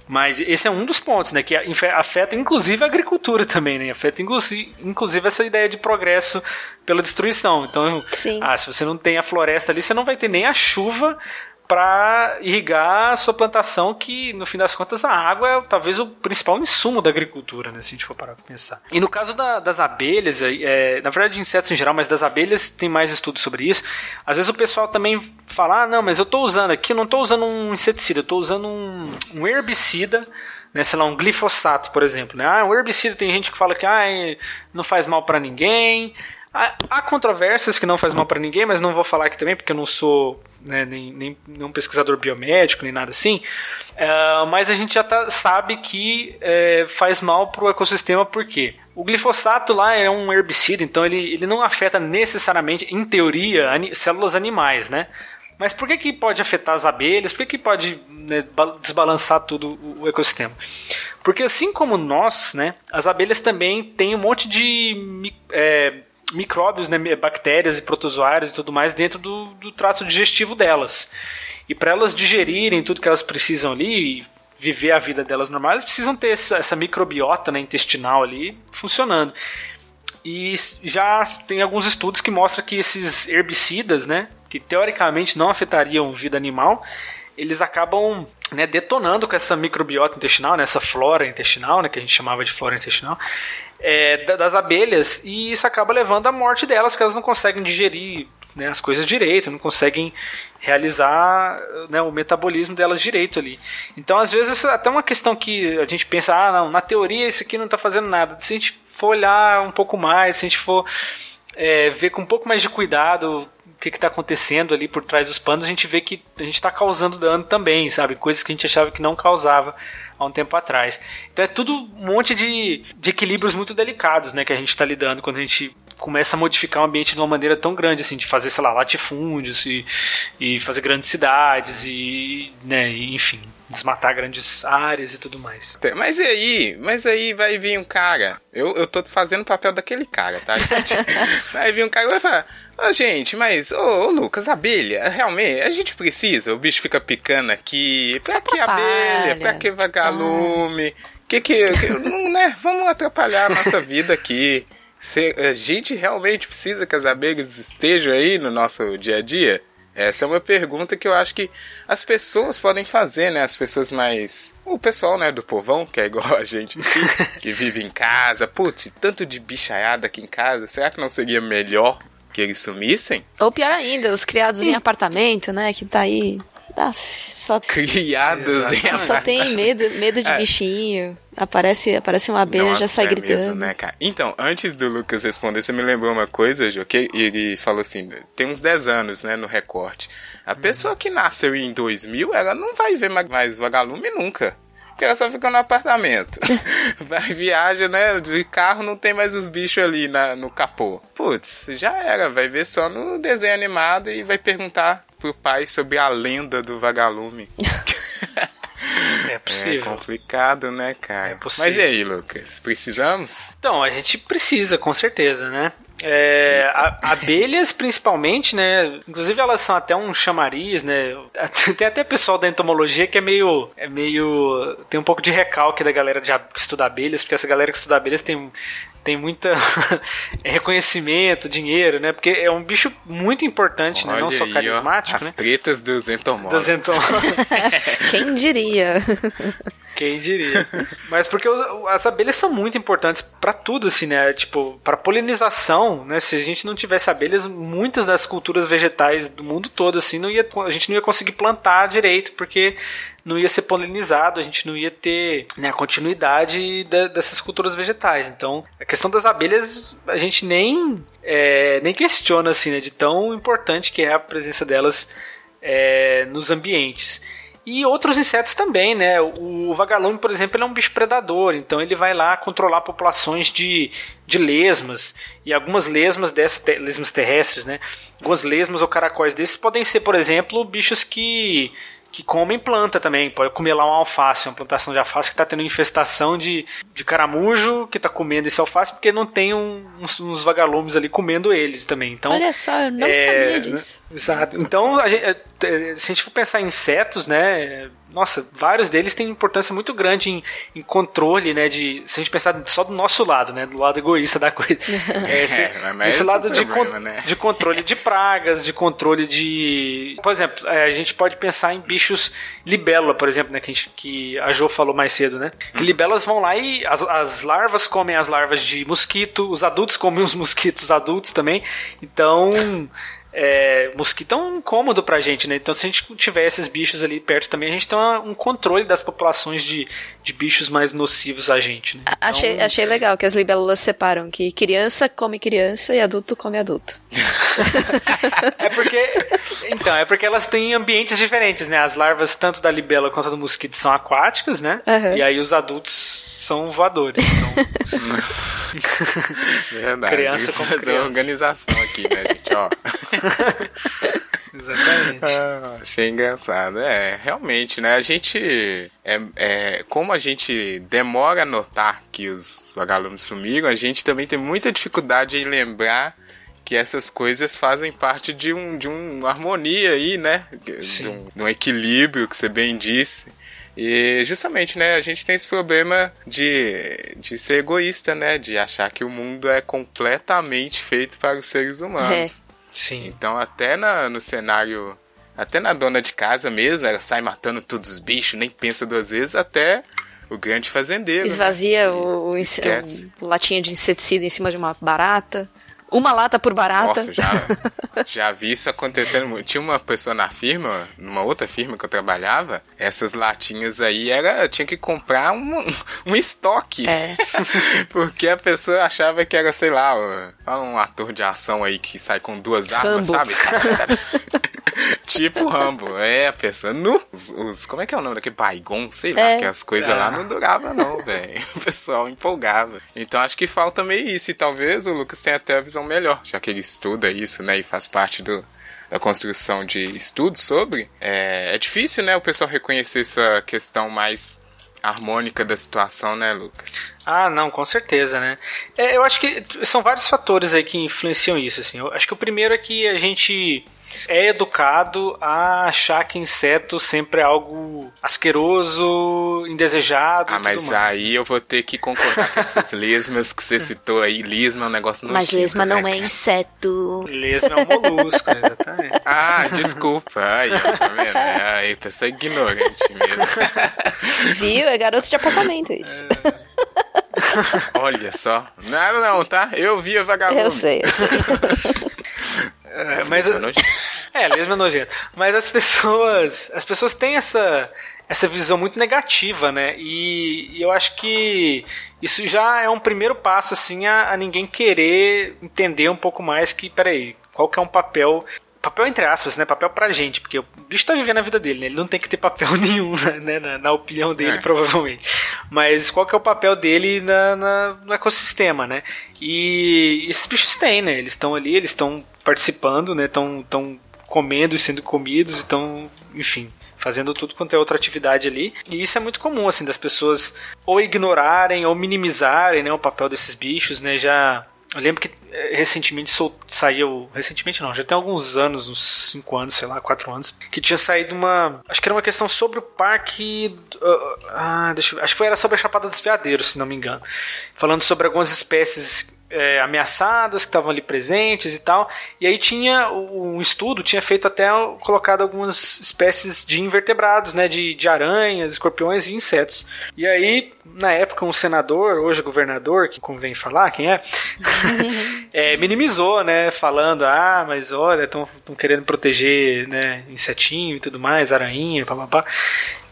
mas esse é um dos pontos, né, que afeta inclusive a agricultura também, né, afeta inclusive essa ideia de progresso pela destruição. Então, Sim. ah, se você não tem a floresta ali, você não vai ter nem a chuva para irrigar a sua plantação, que no fim das contas a água é talvez o principal insumo da agricultura, né, se a gente for parar para pensar. E no caso da, das abelhas, é, na verdade de insetos em geral, mas das abelhas tem mais estudos sobre isso. Às vezes o pessoal também fala, ah, não, mas eu estou usando aqui, eu não estou usando um inseticida, eu estou usando um, um herbicida né, sei lá, um glifosato, por exemplo. Né? Ah, um herbicida tem gente que fala que ah, não faz mal para ninguém. Há controvérsias que não faz mal para ninguém, mas não vou falar aqui também porque eu não sou né, nem, nem, nem, um pesquisador biomédico, nem nada assim. Uh, mas a gente já tá, sabe que é, faz mal para o ecossistema porque o glifosato lá é um herbicida, então ele, ele não afeta necessariamente, em teoria, células animais, né? Mas por que, que pode afetar as abelhas? Por que, que pode né, desbalançar tudo o ecossistema? Porque assim como nós, né, as abelhas também têm um monte de é, micróbios, né, bactérias e protozoários e tudo mais dentro do, do trato digestivo delas. E para elas digerirem tudo que elas precisam ali, viver a vida delas normal, elas precisam ter essa, essa microbiota né, intestinal ali funcionando. E já tem alguns estudos que mostram que esses herbicidas, né, que teoricamente não afetariam vida animal, eles acabam né, detonando com essa microbiota intestinal, né, essa flora intestinal, né, que a gente chamava de flora intestinal, é, das abelhas e isso acaba levando à morte delas, que elas não conseguem digerir né, as coisas direito, não conseguem realizar né, o metabolismo delas direito ali. Então, às vezes, até uma questão que a gente pensa, ah, não, na teoria isso aqui não está fazendo nada. Se a gente for olhar um pouco mais, se a gente for é, ver com um pouco mais de cuidado o que está acontecendo ali por trás dos panos, a gente vê que a gente está causando dano também, sabe? Coisas que a gente achava que não causava há um tempo atrás. Então é tudo um monte de, de equilíbrios muito delicados, né, que a gente está lidando quando a gente começa a modificar o ambiente de uma maneira tão grande, assim, de fazer, sei lá, latifúndios e, e fazer grandes cidades e, né, enfim, desmatar grandes áreas e tudo mais. Mas e aí? Mas aí vai vir um cara. Eu, eu tô fazendo o papel daquele cara, tá, gente? (laughs) vai vir um cara e vai falar. Ô, gente, mas, ô, ô, Lucas, abelha, realmente, a gente precisa, o bicho fica picando aqui. Pra que abelha? Pra que vagalume? Ah. Que que, que né? Vamos atrapalhar a nossa vida aqui. Se, a gente realmente precisa que as abelhas estejam aí no nosso dia a dia? Essa é uma pergunta que eu acho que as pessoas podem fazer, né? As pessoas mais. O pessoal, né, do povão, que é igual a gente aqui, (laughs) que vive em casa. Putz, tanto de bichaiada aqui em casa, será que não seria melhor que eles sumissem? Ou pior ainda, os criados em apartamento, né? Que tá aí. Tá, só... (laughs) Criados Exatamente. em. Só tem medo, medo de é. bichinho. Aparece, aparece uma abelha Nossa, já sai é gritando. Mesmo, né, cara? Então, antes do Lucas responder, você me lembrou uma coisa, Jô, que ele falou assim, tem uns 10 anos, né, no recorte. A hum. pessoa que nasceu em 2000, ela não vai ver mais vagalume nunca porque ela só fica no apartamento. (laughs) (laughs) Vai, viaja, né? De carro não tem mais os bichos ali na, no capô. Putz, já era. Vai ver só no desenho animado e vai perguntar pro pai sobre a lenda do vagalume. (laughs) É possível. É complicado, né, cara? É possível. Mas e aí, Lucas? Precisamos? Então, a gente precisa, com certeza, né? É, a, abelhas, principalmente, né? Inclusive elas são até um chamariz, né? (laughs) Tem até pessoal da entomologia que é meio. É meio. Tem um pouco de recalque da galera de, que estuda abelhas, porque essa galera que estuda abelhas tem tem muita (laughs) reconhecimento, dinheiro, né? Porque é um bicho muito importante, né? Não só aí, carismático, ó, né? As tretas dos entomólogos. Dos entomólogos. (laughs) Quem diria? Quem diria? (laughs) Mas porque os, as abelhas são muito importantes para tudo, assim, né? Tipo, para polinização, né? Se a gente não tivesse abelhas, muitas das culturas vegetais do mundo todo, assim, não ia, a gente não ia conseguir plantar direito, porque não ia ser polinizado, a gente não ia ter né, a continuidade da, dessas culturas vegetais. Então, a questão das abelhas, a gente nem, é, nem questiona, assim, né? De tão importante que é a presença delas é, nos ambientes. E outros insetos também, né? O vagalume, por exemplo, ele é um bicho predador, então ele vai lá controlar populações de, de lesmas. E algumas lesmas dessas, lesmas terrestres, né? Algumas lesmas ou caracóis desses podem ser, por exemplo, bichos que que comem planta também. Pode comer lá uma alface, uma plantação de alface que está tendo infestação de, de caramujo que está comendo esse alface porque não tem um, uns, uns, vagalumes ali comendo eles também. Então, Olha só, eu não é, sabia disso. Exato. Então, a gente, é, se a gente for pensar em insetos, né, nossa, vários deles têm importância muito grande em, em, controle, né? De, se a gente pensar só do nosso lado, né? Do lado egoísta da coisa. (laughs) É, esse, é, esse lado de, problema, né? de controle de pragas, de controle de. Por exemplo, é, a gente pode pensar em bichos libélula, por exemplo, né? Que a, gente, que a Jo falou mais cedo, né? Hum. Libélulas vão lá e as, as larvas comem as larvas de mosquito, os adultos comem os mosquitos adultos também. Então é, mosquito é um incômodo pra gente, né? Então, se a gente tiver esses bichos ali perto também, a gente tem um controle das populações de, de bichos mais nocivos a gente, né? Então... Achei, achei legal que as libélulas separam que criança come criança e adulto come adulto. (laughs) é porque. Então, é porque elas têm ambientes diferentes, né? As larvas, tanto da libélula quanto do mosquito, são aquáticas, né? Uhum. E aí os adultos são voadores. Então... (laughs) Verdade. Criança com fazer criança. uma organização aqui, né, gente? Ó. (laughs) Exatamente. Ah, achei engraçado. É, realmente, né? A gente. É, é, como a gente demora a notar que os vagalumes sumiram, a gente também tem muita dificuldade em lembrar que essas coisas fazem parte de, um, de uma harmonia aí, né? De um, de um equilíbrio que você bem disse. E justamente, né, a gente tem esse problema de, de ser egoísta, né? De achar que o mundo é completamente feito para os seres humanos. É. Sim. Então até na, no cenário. Até na dona de casa mesmo, ela sai matando todos os bichos, nem pensa duas vezes, até o grande fazendeiro. Né? Esvazia né? o, o, o, latinha de inseticida em cima de uma barata. Uma lata por barata. Nossa, já, (laughs) já vi isso acontecendo. Tinha uma pessoa na firma, numa outra firma que eu trabalhava, essas latinhas aí era. Tinha que comprar um, um estoque. É. (laughs) Porque a pessoa achava que era, sei lá, um ator de ação aí que sai com duas armas, sabe? (laughs) tipo Rambo. É, a pessoa. No, os, os, como é que é o nome daquele Baigon? Sei lá, é. que as coisas ah. lá não duravam, não, velho. (laughs) O pessoal empolgava. Então acho que falta meio isso. E talvez o Lucas tenha até a visão melhor, já que ele estuda isso, né? E faz parte do, da construção de estudos sobre. É, é difícil, né? O pessoal reconhecer essa questão mais harmônica da situação, né, Lucas? Ah, não, com certeza, né? É, eu acho que são vários fatores aí que influenciam isso, assim. Eu acho que o primeiro é que a gente é educado a achar que inseto sempre é algo asqueroso, indesejado. Ah, mas aí eu vou ter que concordar com essas lesmas (laughs) que você citou aí. Lesma é um negócio nojento, Mas lesma né, não é inseto. Lesma é um molusco, exatamente. (laughs) Ah, desculpa. Aí, tá vendo? É, aí, pessoa ignorante mesmo. Viu? É garoto de apontamento isso. É. Olha só. Não, não, tá? Eu vi a vagabundo. Eu sei, eu sei. (laughs) É, mas é nojento. (laughs) É, lesma é nojento. Mas as pessoas, as pessoas têm essa essa visão muito negativa, né? E, e eu acho que isso já é um primeiro passo assim a, a, ninguém querer entender um pouco mais que, peraí, qual que é um papel papel entre aspas, né? Papel pra gente, porque o bicho tá vivendo a vida dele, né? Ele não tem que ter papel (laughs) nenhum, né? Na, na opinião dele, é. provavelmente. Mas qual que é o papel dele na, na, no ecossistema, né? E esses bichos têm, né? Eles estão ali, eles estão participando, né? Estão tão comendo e sendo comidos, estão, enfim, fazendo tudo quanto é outra atividade ali. E isso é muito comum, assim, das pessoas ou ignorarem ou minimizarem, né, o papel desses bichos, né? Já eu lembro que eh, recentemente saiu. Recentemente não, já tem alguns anos, uns 5 anos, sei lá, 4 anos, que tinha saído uma. Acho que era uma questão sobre o parque. Uh, ah, deixa eu, acho que foi, era sobre a Chapada dos Veadeiros, se não me engano. Falando sobre algumas espécies é, ameaçadas que estavam ali presentes e tal. E aí tinha um estudo, tinha feito até colocado algumas espécies de invertebrados, né, de, de aranhas, escorpiões e insetos. E aí, na época, um senador, hoje governador, que convém falar quem é, (laughs) é minimizou, né, falando, ah, mas olha, estão querendo proteger, né, insetinho e tudo mais, aranha, papapá.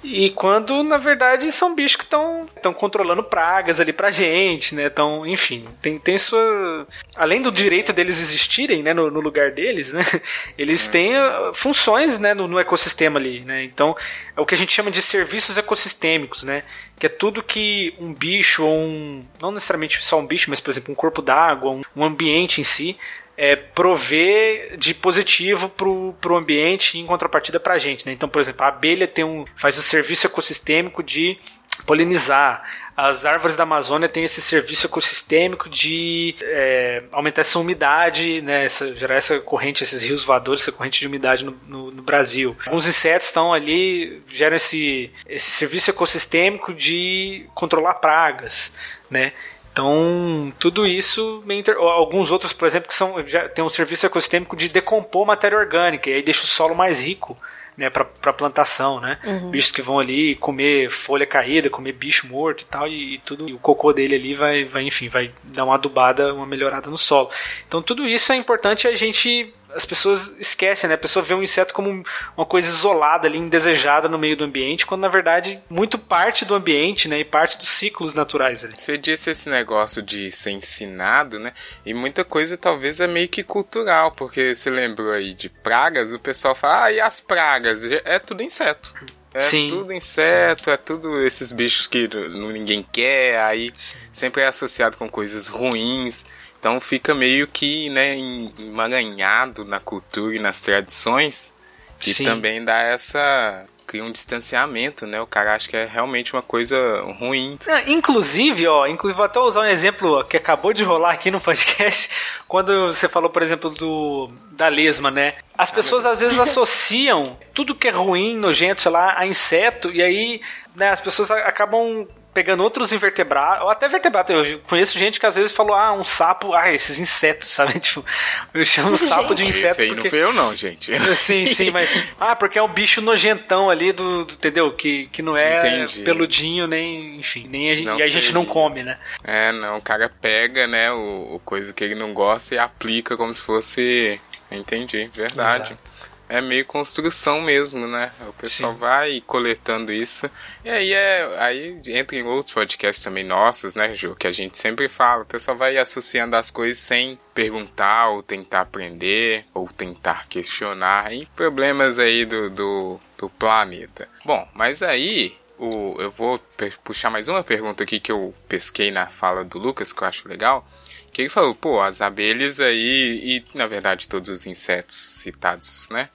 E quando, na verdade, são bichos que estão controlando pragas ali pra gente, né? Então, enfim, tem, tem sua. Além do direito deles existirem, né, no, no lugar deles, né? (laughs) Eles têm uh, funções, né, no, no ecossistema ali, né? Então, é o que a gente chama de serviços ecossistêmicos, né? Que é tudo que um bicho ou um. Não necessariamente só um bicho, mas, por exemplo, um corpo d'água, um, um ambiente em si, é, prover de positivo pro, pro ambiente em contrapartida pra gente. Né? Então, por exemplo, a abelha tem um, faz o serviço ecossistêmico de polinizar. As árvores da Amazônia têm esse serviço ecossistêmico de é, aumentar essa umidade, né, essa, gerar essa corrente, esses rios voadores, essa corrente de umidade no, no, no Brasil. Alguns insetos estão ali, geram esse, esse serviço ecossistêmico de controlar pragas. Né? Então, tudo isso, alguns outros, por exemplo, que são, já tem um serviço ecossistêmico de decompor matéria orgânica, e aí deixa o solo mais rico né, para plantação, né? Uhum. Bichos que vão ali comer folha caída, comer bicho morto e tal, e, e, tudo, e o cocô dele ali vai, vai, enfim, vai dar uma adubada, uma melhorada no solo. Então, tudo isso é importante a gente as pessoas esquecem, né? A pessoa vê um inseto como uma coisa isolada ali, indesejada no meio do ambiente, quando na verdade muito parte do ambiente, né? E parte dos ciclos naturais ali. Você disse esse negócio de ser ensinado, né? E muita coisa talvez é meio que cultural, porque você lembrou aí de pragas, o pessoal fala, ah, e as pragas? É tudo inseto. É sim, tudo inseto, sim. é tudo esses bichos que ninguém quer, aí sim. sempre é associado com coisas ruins. Então fica meio que né, emaranhado na cultura e nas tradições, que Sim. também dá essa cria um distanciamento, né? O cara acha que é realmente uma coisa ruim. inclusive, ó, inclusive vou até usar um exemplo que acabou de rolar aqui no podcast, (laughs) quando você falou, por exemplo, do da lesma, né? As ah, pessoas às vezes (laughs) associam tudo que é ruim, nojento, sei lá, a inseto, e aí né, as pessoas acabam pegando outros invertebrados, ou até vertebrados. Eu conheço gente que às vezes falou, ah, um sapo, ah, esses insetos, (laughs) sabe? Tipo, eu chamo gente, sapo de inseto. Isso aí porque... não foi eu, não, gente. (laughs) Sim, sim, mas. Ah, porque é um bicho nojentão ali do. do entendeu? Que, que não é Entendi. peludinho, nem. Enfim, nem a, não e a gente não come, né? É, não, o cara pega, né, o, o coisa que ele não gosta e aplica como se fosse. Entendi, verdade. Exato é meio construção mesmo, né? O pessoal Sim. vai coletando isso. E aí é. Aí entra em outros podcasts também nossos, né, Ju? Que a gente sempre fala. O pessoal vai associando as coisas sem perguntar, ou tentar aprender, ou tentar questionar. E problemas aí do, do, do planeta. Bom, mas aí. O, eu vou puxar mais uma pergunta aqui que eu pesquei na fala do Lucas, que eu acho legal que ele falou, pô, as abelhas aí e na verdade todos os insetos citados, né?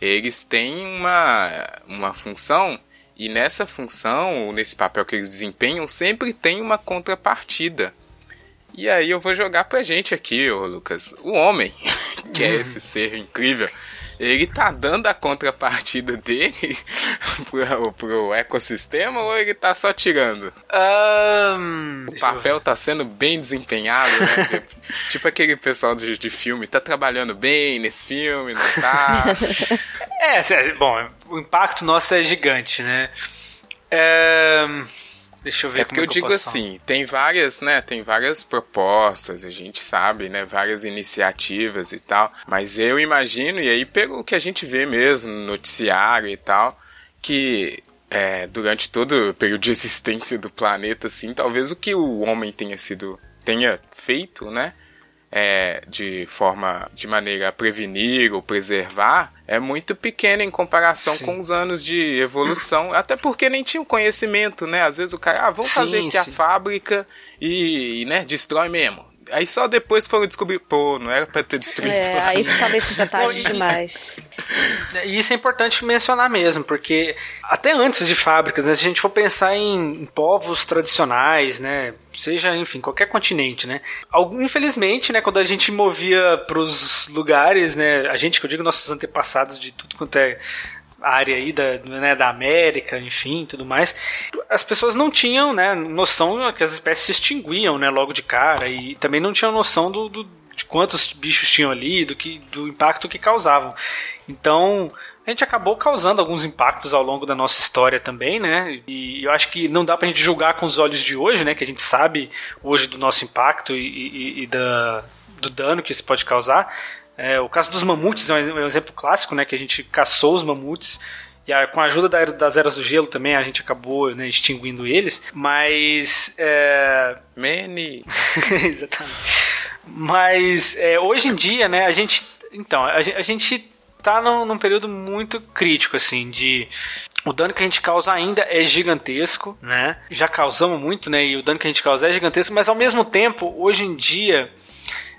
Eles têm uma, uma função e nessa função, nesse papel que eles desempenham, sempre tem uma contrapartida. E aí eu vou jogar pra gente aqui, ô Lucas, o homem, (laughs) que é esse (laughs) ser incrível, ele tá dando a contrapartida dele (laughs) pro, pro ecossistema ou ele tá só tirando? Um, o papel tá sendo bem desempenhado, né? (laughs) tipo, tipo, aquele pessoal de, de filme, tá trabalhando bem nesse filme, não tá? (laughs) é, bom, o impacto nosso é gigante, né? É... Deixa eu ver. É porque eu, é eu digo assim, tem várias, né? Tem várias propostas, a gente sabe, né? Várias iniciativas e tal. Mas eu imagino, e aí pelo que a gente vê mesmo no noticiário e tal, que é, durante todo o período de existência do planeta, assim, talvez o que o homem tenha sido tenha feito, né? É, de forma, de maneira a prevenir ou preservar, é muito pequena em comparação sim. com os anos de evolução, (clears throat) até porque nem tinha o conhecimento, né? Às vezes o cara, ah, vamos sim, fazer aqui sim. a fábrica e, né, destrói mesmo. Aí só depois foram descobrir, pô, não era pra ter destruído. É, aí talvez seja tarde demais. E isso é importante mencionar mesmo, porque até antes de fábricas, né, se a gente for pensar em, em povos tradicionais, né, seja, enfim, qualquer continente, né? Infelizmente, né, quando a gente movia para os lugares, né, a gente que eu digo nossos antepassados de tudo quanto é área aí da, né, da América, enfim, tudo mais, as pessoas não tinham, né, noção que as espécies se extinguiam, né, logo de cara e também não tinham noção do, do de quantos bichos tinham ali, do que do impacto que causavam. Então, a gente acabou causando alguns impactos ao longo da nossa história também, né? E eu acho que não dá pra gente julgar com os olhos de hoje, né? Que a gente sabe hoje do nosso impacto e, e, e da, do dano que isso pode causar. É, o caso dos mamutes é um exemplo clássico, né? Que a gente caçou os mamutes E a, com a ajuda da, das eras do gelo também a gente acabou né, extinguindo eles. Mas. É... (laughs) Manny! Exatamente. Mas é, hoje em dia, né, a gente. Então, a, a gente tá num, num, período muito crítico, assim, de. O dano que a gente causa ainda é gigantesco, né? Já causamos muito, né? E o dano que a gente causa é gigantesco, mas ao mesmo tempo, hoje em dia,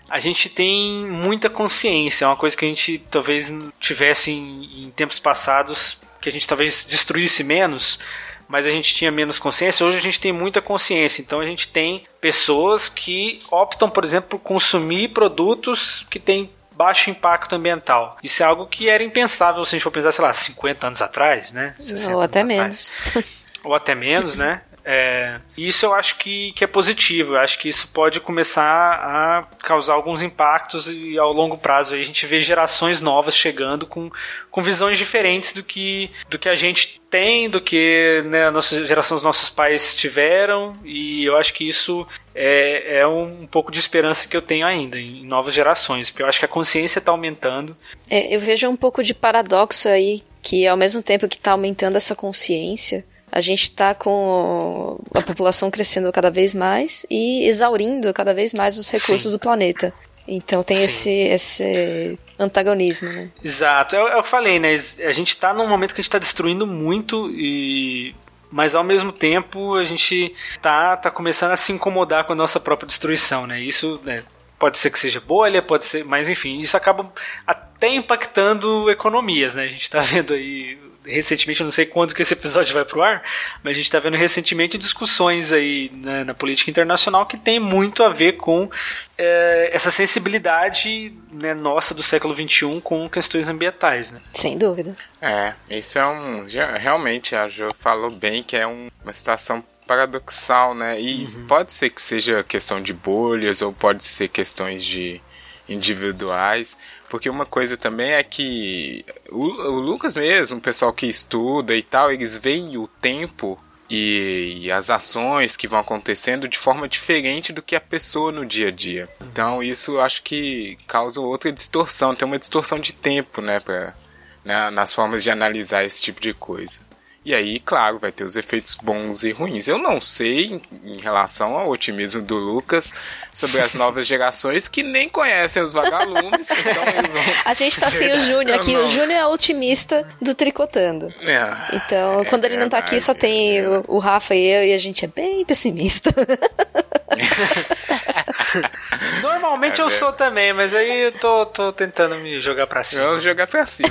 a gente tem muita consciência. É uma coisa que a gente talvez tivesse em, em tempos passados, que a gente talvez destruísse menos mas a gente tinha menos consciência. Hoje a gente tem muita consciência. Então a gente tem pessoas que optam, por exemplo, por consumir produtos que têm baixo impacto ambiental. Isso é algo que era impensável se a gente for pensar, sei lá, 50 anos atrás, né? Ou até menos. Ou até menos, né? É, isso eu acho que, que é positivo. Eu acho que isso pode começar a causar alguns impactos e ao longo prazo a gente vê gerações novas chegando com, com visões diferentes do que, do que a gente tem, do que né, a nossa geração, os nossos pais tiveram. E eu acho que isso é, é um, um pouco de esperança que eu tenho ainda em novas gerações, porque eu acho que a consciência está aumentando. É, eu vejo um pouco de paradoxo aí, que ao mesmo tempo que está aumentando essa consciência a gente está com a população crescendo cada vez mais e exaurindo cada vez mais os recursos Sim. do planeta. Então tem esse, esse antagonismo, né? Exato. É, é, o que eu falei, né? A gente está num momento que a gente está destruindo muito e mas ao mesmo tempo a gente tá, tá começando a se incomodar com a nossa própria destruição, né? Isso né, pode ser que seja bolha, pode ser, mas enfim, isso acaba até impactando economias, né? A gente está (laughs) vendo aí recentemente, eu não sei quando que esse episódio (laughs) vai pro ar, mas a gente está vendo recentemente discussões aí né, na política internacional que tem muito a ver com é, essa sensibilidade né, nossa do século XXI com questões ambientais, né? Sem dúvida. É, isso é um... Já, realmente, a Jo falou bem que é um, uma situação paradoxal, né? E uhum. pode ser que seja questão de bolhas ou pode ser questões de individuais, porque uma coisa também é que o, o Lucas mesmo, o pessoal que estuda e tal, eles veem o tempo e, e, as ações que vão acontecendo de forma diferente do que a pessoa no dia a dia. Então isso eu acho que causa outra distorção, tem uma distorção de tempo, né, pra, né, nas formas de analisar esse tipo de coisa. E aí, claro, vai ter os efeitos bons e ruins. Eu não sei em, relação ao otimismo do Lucas sobre as novas (laughs) gerações que nem conhecem os vagalumes. então eles vão... A gente tá sem o (laughs) Júnior aqui. Não... O Júnior é otimista do Tricotando. É, então, é, quando ele não tá aqui, só tem o, o Rafa e eu, e a gente é bem pessimista. (laughs) Normalmente é eu sou também, mas aí eu tô, tô tentando me jogar pra cima. Eu jogar pra cima.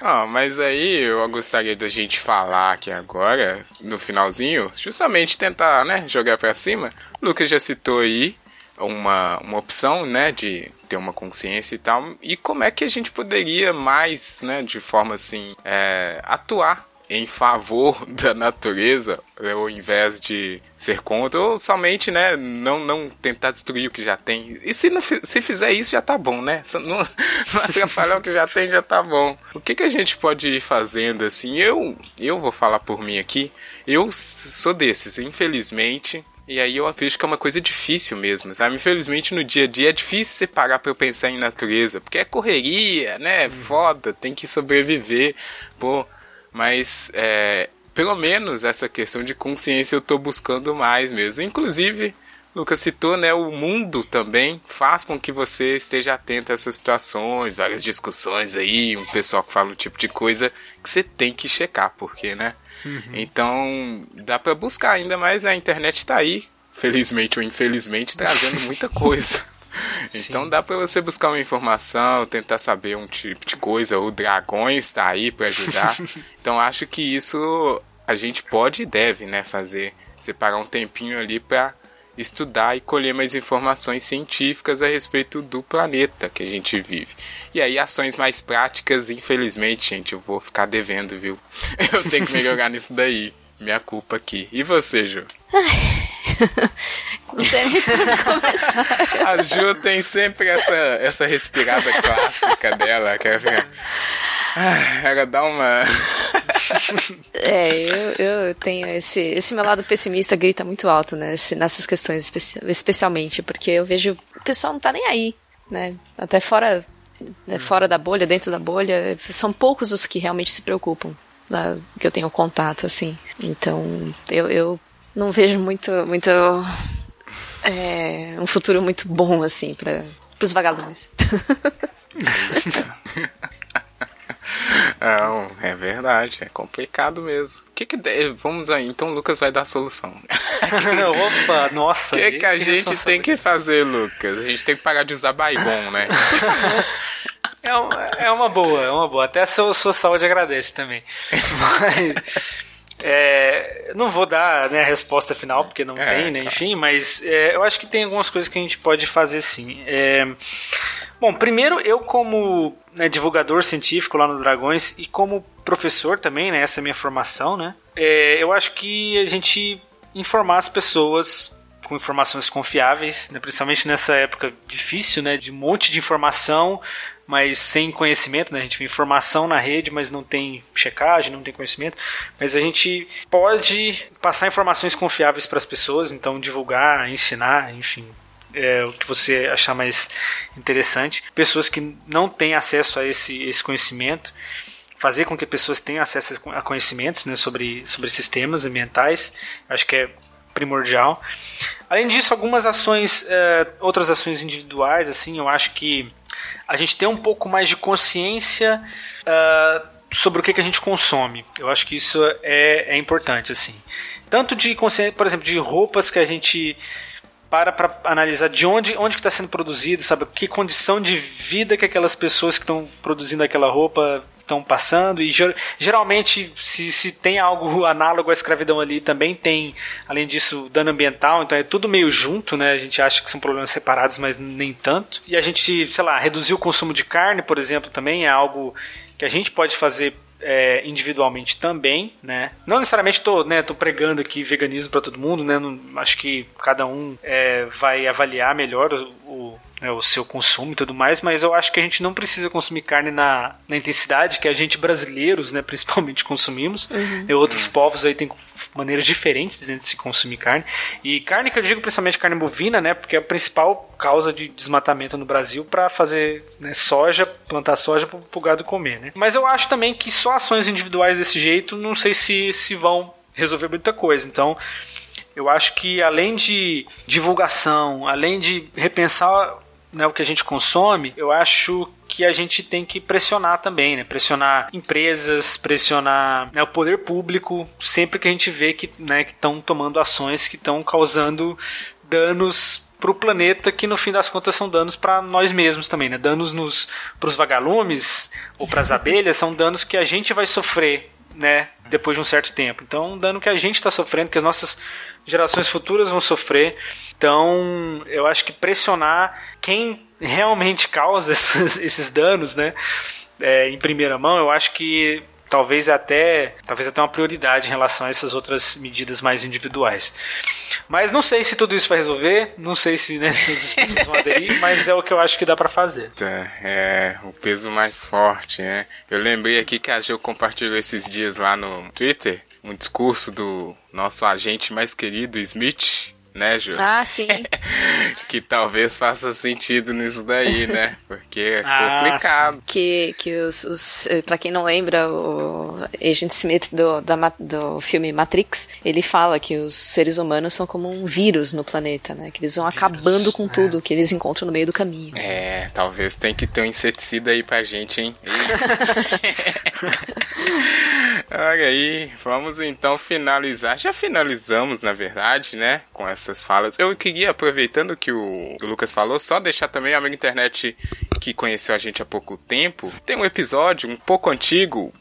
Ah, mas aí eu gostaria da gente falar aqui agora, no finalzinho, justamente tentar, né, jogar para cima. O Lucas já citou aí uma, uma opção, né, de ter uma consciência e tal, e como é que a gente poderia mais, né, de forma assim, é, atuar em favor (laughs) da natureza, ao invés de ser contra, ou somente, né, não, não tentar destruir o que já tem. E se, não, se fizer isso, já tá bom, né? Não, (laughs) não atrapalhar o que já tem, já tá bom. O que, que a gente pode ir fazendo assim? Eu, eu vou falar por mim aqui, eu sou desses, infelizmente. E aí eu vejo que é uma coisa difícil mesmo, sabe? Infelizmente no dia a dia é difícil você parar pra pensar em natureza, porque é correria, né? Foda, tem que sobreviver. Pô, mas é, pelo menos essa questão de consciência eu estou buscando mais mesmo. Inclusive, Lucas citou, né, o mundo também faz com que você esteja atento a essas situações, várias discussões aí, um pessoal que fala um tipo de coisa que você tem que checar, porque, né? Uhum. Então, dá para buscar ainda mais, né? a internet está aí, felizmente ou infelizmente, trazendo muita coisa. (laughs) Então dá para você buscar uma informação, tentar saber um tipo de coisa. O Dragões está aí para ajudar. (laughs) então acho que isso a gente pode e deve, né, fazer. Separar um tempinho ali para estudar e colher mais informações científicas a respeito do planeta que a gente vive. E aí, ações mais práticas, infelizmente, gente, eu vou ficar devendo, viu? (laughs) Eu tenho que melhorar nisso daí. Minha culpa aqui. E você, Ju? Não sei nem como começar. A Ju tem sempre essa, essa respirada clássica dela, que ela ah, Ela dá uma. É, eu, eu tenho esse, esse meu lado pessimista grita muito alto, né? Nessas questões especialmente, porque eu vejo pessoal não tá nem aí, né? Até fora, né, fora da bolha, dentro da bolha, são poucos os que realmente se preocupam, da, que eu tenho contato, assim. Então, eu, eu não vejo muito, muito é, um futuro muito bom, assim, para os vagalumes. (laughs) Não, é verdade, é complicado mesmo. Que que de- Vamos aí, então o Lucas vai dar a solução. (laughs) Opa, nossa. O que, que a gente tem que fazer, Lucas? A gente tem que parar de usar Baigon, né? (laughs) É uma, é uma boa, é uma boa. Até a sua, sua saúde agradece também. Mas. É, não vou dar né, a resposta final, porque não É, tem, né? Enfim, mas é, eu acho que tem algumas coisas que a gente pode fazer sim. É, bom, primeiro, eu como né, divulgador científico lá no Dragões e como professor também, né? Essa é a minha formação, né? é, eu acho que a gente informar as pessoas com informações confiáveis, né, principalmente nessa época difícil, né, de um monte de informação, mas sem conhecimento, né, a gente vê informação na rede, mas não tem checagem, não tem conhecimento, mas a gente pode passar informações confiáveis para as pessoas, então divulgar, ensinar, enfim, é, o que você achar mais interessante. Pessoas que não têm acesso a esse, esse conhecimento, fazer com que pessoas tenham acesso a conhecimentos né, sobre, sobre sistemas ambientais, acho que é primordial. Além disso, algumas ações, é, outras ações individuais, assim, eu acho que a gente tem um pouco mais de consciência é, sobre o que, que a gente consome. Eu acho que isso é, é importante, assim. Tanto de consciência, por exemplo, de roupas que a gente para para analisar de onde onde que está sendo produzido, sabe? Que condição de vida que aquelas pessoas que estão produzindo aquela roupa estão passando e ger- geralmente se, se tem algo análogo à escravidão ali também tem além disso dano ambiental então é tudo meio junto né a gente acha que são problemas separados mas nem tanto e a gente sei lá reduzir o consumo de carne por exemplo também é algo que a gente pode fazer é, individualmente também, né? Não necessariamente tô, né, tô pregando aqui veganismo para todo mundo, né? Não- acho que cada um é, vai avaliar melhor o, né, o seu consumo e tudo mais, mas eu acho que a gente não precisa consumir carne na, na intensidade que a gente brasileiros, né, (laughs) principalmente consumimos. E outros povos aí têm maneiras diferentes de se consumir carne. E carne que eu digo principalmente carne bovina, né? Porque é a principal causa de desmatamento no Brasil para fazer né, soja, plantar soja para o gado comer, né? Mas eu acho também que só ações individuais desse jeito, não sei se, se vão resolver muita coisa. Então, eu acho que além de divulgação, além de repensar né, o que a gente consome, eu acho que a gente tem que pressionar também, né? Pressionar empresas, pressionar né, o poder público, sempre que a gente vê que né, estão tomando ações que estão causando danos para o planeta que no fim das contas são danos para nós mesmos também, né? Danos nos para os vagalumes ou para as (laughs) abelhas são danos que a gente vai sofrer, né? Depois de um certo tempo. Então, um dano que a gente está sofrendo, que as nossas gerações futuras vão sofrer. Então, eu acho que pressionar quem (laughs) realmente causa esses, esses danos, né? É, em primeira mão, eu acho que talvez até talvez até uma prioridade em relação a essas outras medidas mais individuais. Mas não sei se tudo isso vai resolver, não sei se, né, (laughs) as pessoas vão aderir, mas é o que eu acho que dá para fazer. Tá, É, o peso mais forte, né? Eu lembrei aqui que a Jo compartilhou esses dias lá no Twitter um discurso do nosso agente mais querido, Smith, né, Jo? Ah, sim. (laughs) Que talvez faça sentido nisso daí, né? Porque é Ah, complicado. que, que os, os eh, para quem não lembra o Agent Smith do, da do filme Matrix ele fala que os seres humanos são como um vírus no planeta né que eles vão acabando com é. tudo que eles encontram no meio do caminho É, talvez tem que ter um inseticida aí pra gente, hein? (laughs) (laughs) Olha aí, vamos então finalizar. Já finalizamos, na verdade, né? Com essas falas. Eu queria, aproveitando que o, Lucas falou, só deixar também a amiga internet que conheceu a gente há pouco tempo. Tem um episódio um pouco antigo,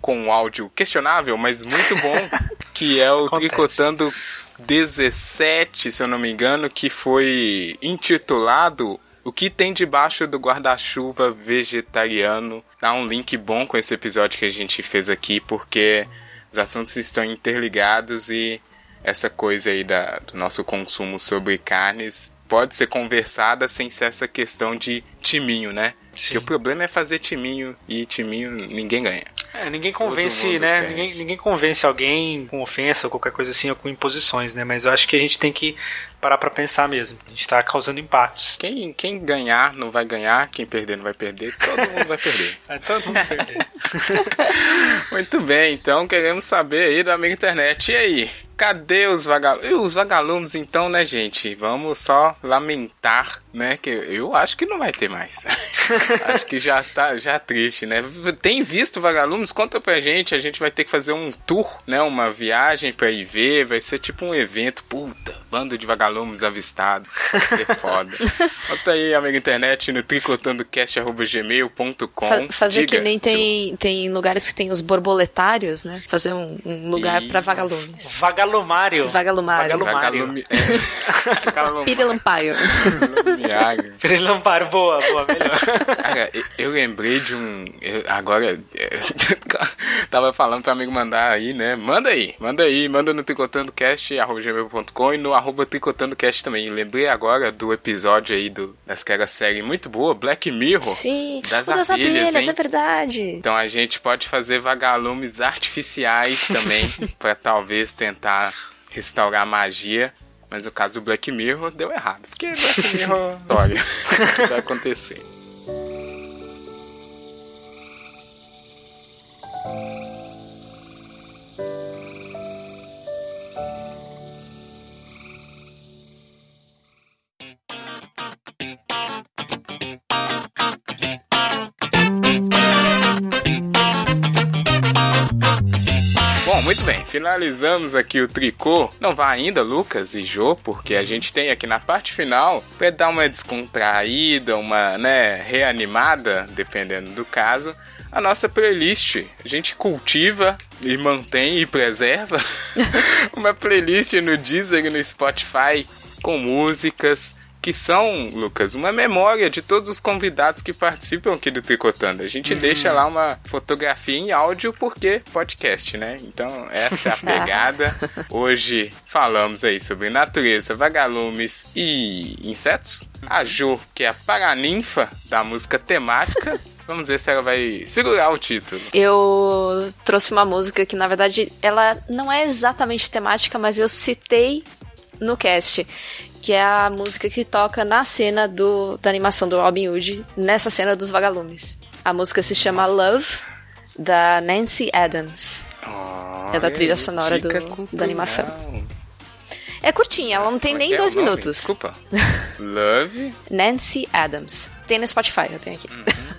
com um áudio questionável, mas muito bom, (laughs) que é o Acontece. Tricotando 17, se eu não me engano, que foi intitulado O que tem debaixo do guarda-chuva vegetariano. Dá um link bom com esse episódio que a gente fez aqui, porque os assuntos estão interligados e essa coisa aí da, do nosso consumo sobre carnes pode ser conversada sem ser essa questão de timinho, né? Porque o problema é fazer timinho e timinho ninguém ganha. É, ninguém convence, né? perde. Ninguém, ninguém convence alguém com ofensa ou qualquer coisa assim, ou com imposições, né? Mas eu acho que a gente tem que parar pra pensar mesmo. A gente tá causando impactos. Quem, quem ganhar não vai ganhar, quem perder não vai perder, todo mundo vai perder. (laughs) É todo mundo perder. (laughs) Muito bem, então queremos saber aí da amiga internet. E aí? Cadê os vagalumes? Os vagalumes, então, né, gente? Vamos só lamentar, né? Que eu acho que não vai ter mais. (laughs) acho que já tá já triste, né? Tem visto vagalumes? Conta pra gente. A gente vai ter que fazer um tour, né? Uma viagem pra ir ver. Vai ser tipo um evento. Puta, bando de vagalumes avistado. Vai ser foda. (laughs) Conta aí, amiga internet, no tricotandocast.gmail.com. Fa- fazer Diga, que nem tem, tem lugares que tem os borboletários, né? Fazer um, um lugar pra Isso. vagalumes. Vagalumário. Vagalumário. Vagalumário. É. (laughs) Vagalumiário. Pirilampário, boa, boa, melhor. Cara, eu, eu lembrei de um. eu- agora. (laughs) tava falando pro amigo mandar aí, né? Manda aí, manda aí, manda no tricotandocast.com e no arroba tricotandocast também. Lembrei agora do episódio aí do, daquela série muito boa, Black Mirror. Sim, Das o das abelhas, abelhas, hein? é verdade. Então a gente pode fazer vagalumes artificiais também, (laughs) pra talvez tentar restaurar a magia. Mas no caso do Black Mirror deu errado, porque Black (laughs) Mirror, olha, o (laughs) que vai acontecer. Finalizamos aqui o tricô. Não vá ainda, Lucas e Jô, porque a gente tem aqui na parte final, pra dar uma descontraída, uma, né, reanimada, dependendo do caso, a nossa playlist. A gente cultiva e mantém e preserva (laughs) uma playlist no Deezer e no Spotify com músicas que são, Lucas, uma memória de todos os convidados que participam aqui do Tricotando. A gente deixa lá uma fotografia em áudio porque podcast, né? Então, essa é a (laughs) pegada. (laughs) Hoje falamos aí sobre natureza, vagalumes e insetos. A Jo, que é a paraninfa da música temática. (laughs) Vamos ver se ela vai segurar o título. Eu trouxe uma música que, na verdade, ela não é exatamente temática, mas eu citei no cast. Que é a música que toca na cena do, da animação do Robin Hood, nessa cena dos vagalumes. A música se chama Love, da Nancy Adams. É da trilha sonora do- da animação. É curtinha, ela não tem Como é nem é dois minutos. Desculpa. (laughs) Love. Nancy Adams. Tem no Spotify, eu tenho aqui.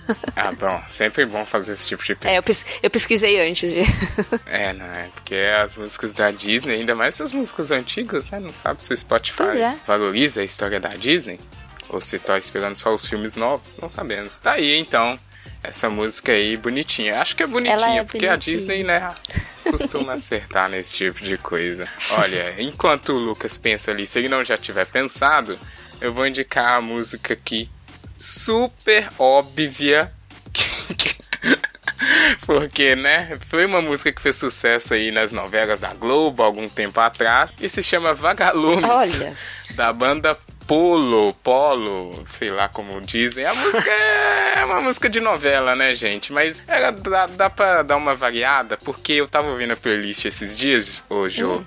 (laughs) Ah, bom. Sempre bom fazer esse tipo de pesquisa. É, eu, pes- eu pesquisei antes de. (laughs) É, não é? Porque as músicas da Disney, ainda mais essas músicas antigas, né? Não sabe se o Spotify é. valoriza a história da Disney. Ou se tá esperando só os filmes novos, não sabemos. Tá aí, então, essa música aí bonitinha. Acho que é bonitinha, é porque a bonitinha. Disney, né, costuma (laughs) acertar nesse tipo de coisa. Olha, enquanto o Lucas pensa ali, se ele não já tiver pensado, eu vou indicar a música aqui super óbvia. (laughs) Porque, né, foi uma música que fez sucesso aí nas novelas da Globo algum tempo atrás e se chama Vagalumes Olha. (laughs) da banda Polo, Polo, sei lá como dizem. A música é uma música de novela, né, gente? Mas ela dá, dá pra dar uma variada, porque eu tava ouvindo a playlist esses dias, ô Jô,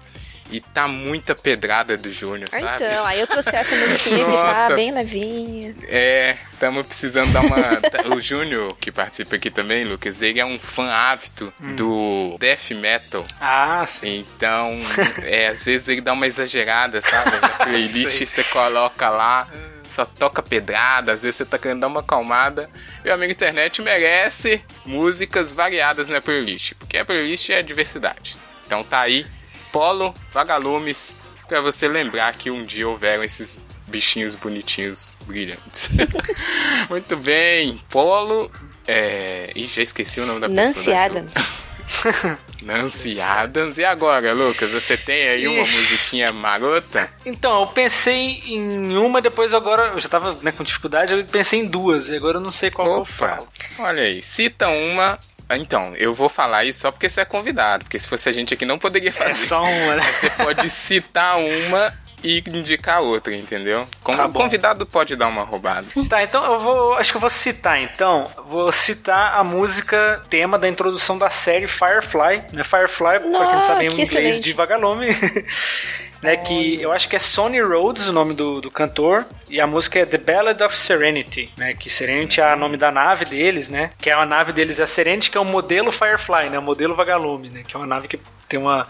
e tá muita pedrada do Júnior, Ah, sabe? Então, aí eu trouxe essa musiquinha que tá bem levinha. É, estamos precisando dar uma. o Júnior, que participa aqui também, Lucas, ele é um fã ávido do death metal. Ah, sim. Então, é, às vezes ele dá uma exagerada, sabe? Na (laughs) playlist você coloca lá, só toca pedrada, às vezes você tá querendo dar uma acalmada. E o amigo internet merece músicas variadas na playlist, porque a playlist é diversidade. Então tá aí, Polo, Vagalumes, pra você lembrar que um dia houveram esses bichinhos bonitinhos, brilhantes. (laughs) Muito bem, Polo. É... Ih, já esqueci o nome da Nancy pessoa. da Jo. Adams. (laughs) Nancy Adams. E agora, Lucas, você tem aí uma Ixi. musiquinha marota? Então, eu pensei em uma, depois agora eu já tava né, com dificuldade, eu pensei em duas, e agora eu não sei qual que eu Opa, falo. olha aí, cita uma. Ah, Então, eu vou falar isso só porque você é convidado, porque se fosse a gente aqui não poderia fazer. É só uma, né? Você pode citar uma e indicar outra, entendeu? Como Tá convidado pode dar uma roubada. Tá, então eu vou. Acho que eu vou citar então. Vou citar a música tema da introdução da série Firefly. Né? Firefly, pra quem não sabe em que inglês excelente. de vagalume. (laughs) né? Que eu acho que é Sonny Rhodes o nome do, do cantor. E a música é The Ballad of Serenity, né? Que Serenity é o nome da nave deles, né? Que é a nave deles é a Serenity, que é o modelo Firefly, né? O modelo Vagalume, né? Que é uma nave que tem uma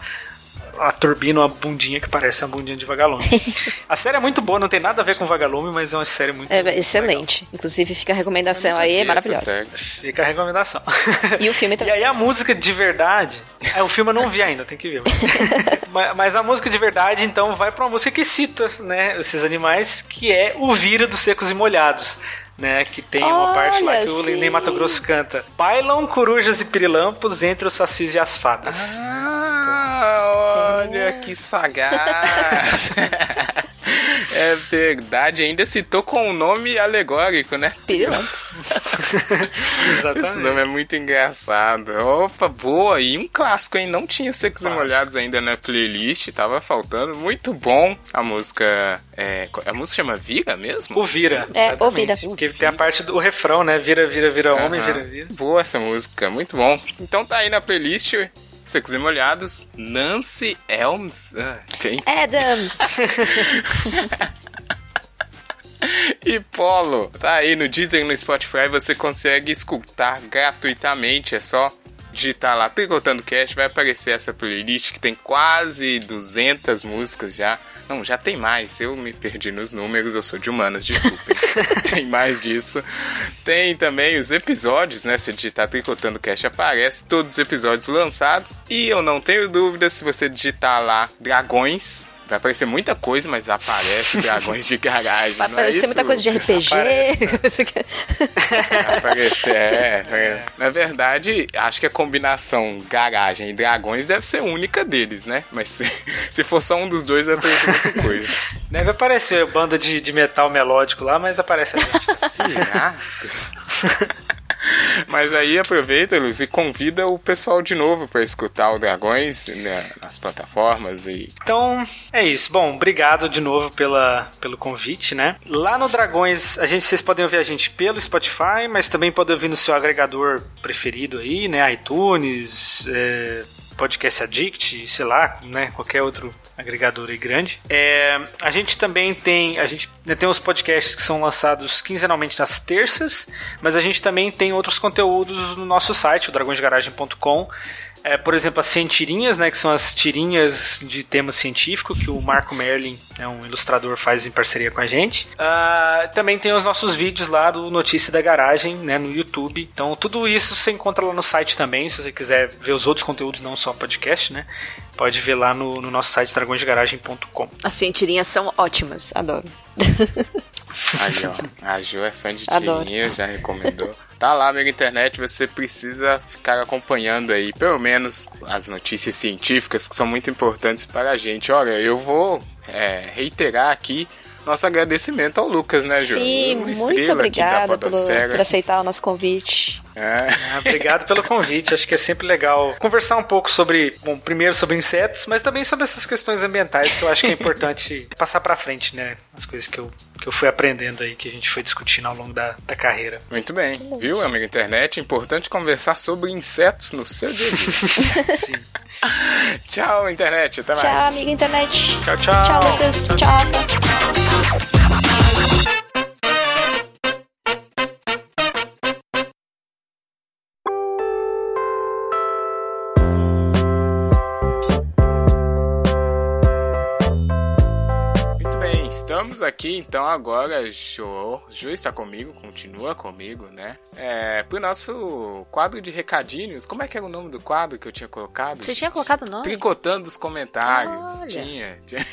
a turbina, uma bundinha que parece a bundinha de vagalume. (laughs) a série é muito boa, não tem nada a ver com vagalume, mas é uma série muito É excelente. Inclusive fica a recomendação aí, é maravilhosa. Fica a recomendação. (laughs) E o filme (laughs) E também. aí a música de verdade. É, o filme eu não vi ainda, tem que ver. mas, mas a música de verdade, então, vai pra uma música que cita, né, esses animais, que é o Vira dos Secos e Molhados. Né, que tem uma parte lá Olha, que o. Ney Mato Grosso canta. Bailam corujas e pirilampos entre os sacis e as fadas. Ah, olha que sagaz. (laughs) É verdade, ainda citou com um nome alegórico, né? Pirilampos. (laughs) Esse nome é Exatamente. muito engraçado. Opa, boa. E um clássico, hein? Não tinha Secos e. Molhados ainda na playlist, tava faltando. Muito bom. A música. É, a música chama Vira mesmo? O Vira. É, o Vira. exatamente. Porque tem a parte do refrão, né? Vira, vira, vira homem, Aham. vira, vira. Boa essa música, muito bom. Então tá aí na playlist. Secos e Molhados, Nancy Elms. Ah, quem? Adams. (laughs) E Polo, tá aí no e no Spotify, você consegue escutar gratuitamente, é só digitar lá Tricotando Cast, vai aparecer essa playlist que tem quase 200 músicas já. Não, já tem mais, eu me perdi nos números, eu sou de humanas, desculpem. (laughs) tem mais disso. Tem também os episódios, né? Se digitar Tricotando Cast aparece todos os episódios lançados. E eu não tenho dúvida se você digitar lá Dragões, Vai aparecer muita coisa, mas aparece dragões de garagem. Vai (laughs) não é aparecer isso, muita coisa de? (laughs) RPG. (laughs) Vai aparecer, é, é. Na verdade, acho que a combinação garagem e dragões deve ser única deles, né? Mas se, se for só um dos dois, vai aparecer muita coisa. Deve aparecer banda de, de metal melódico lá, mas aparece a gente. Será? (laughs) Mas aí aproveita, Luz, e convida o pessoal de novo para escutar o Dragões né, nas plataformas e Então, é isso. Bom, obrigado de novo pela, pelo convite, né? Lá no Dragões, a gente, vocês podem ouvir a gente pelo Spotify, mas também podem ouvir no seu agregador preferido aí, né? iTunes, é, Podcast Addict, sei lá, né? Qualquer outro agregador aí grande. É, a gente também tem, a gente né, tem os podcasts que são lançados quinzenalmente nas terças, mas a gente também tem outros conteúdos no nosso site, o dragõesdegaragem.com. É, por exemplo, as cientirinhas, né, que são as tirinhas de tema científico que o Marco Merlin, né, um ilustrador, faz em parceria com a gente. Ah, também tem os nossos vídeos lá do Notícia da Garagem, né, no YouTube. Então, tudo isso você encontra lá no site também, se você quiser ver os outros conteúdos, não só podcast, né, pode ver lá no, no nosso site dragõesdegaragem.com. As cientirinhas são ótimas, adoro. (laughs) Aí, ó, a Jo é fã de tirinha, já recomendou. Tá lá, amigo internet, você precisa ficar acompanhando aí, pelo menos, as notícias científicas que são muito importantes para a gente. Olha, eu vou é, reiterar aqui nosso agradecimento ao Lucas, né, Jo? Sim, Uma muito obrigada pelo- por aceitar o nosso convite. É. Ah, obrigado pelo convite. Acho que é sempre legal conversar um pouco sobre, bom, primeiro sobre insetos, mas também sobre essas questões ambientais que eu acho que é importante (laughs) passar pra frente, né? As coisas que eu, que eu fui aprendendo aí, que a gente foi discutindo ao longo da, da carreira. Muito bem, viu, amigo internet? Importante conversar sobre insetos no seu dia a dia. (laughs) (laughs) Sim. Tchau, internet, até mais. Tchau, amiga internet. Tchau, tchau. Tchau, Lucas. Tchau. Estamos aqui então agora, Jo. Jo está comigo, continua comigo, né? É, pro nosso quadro de recadinhos. Como é que era o nome do quadro que eu tinha colocado? Você tinha colocado o nome? Tricotando os comentários. Olha. Tinha, tinha.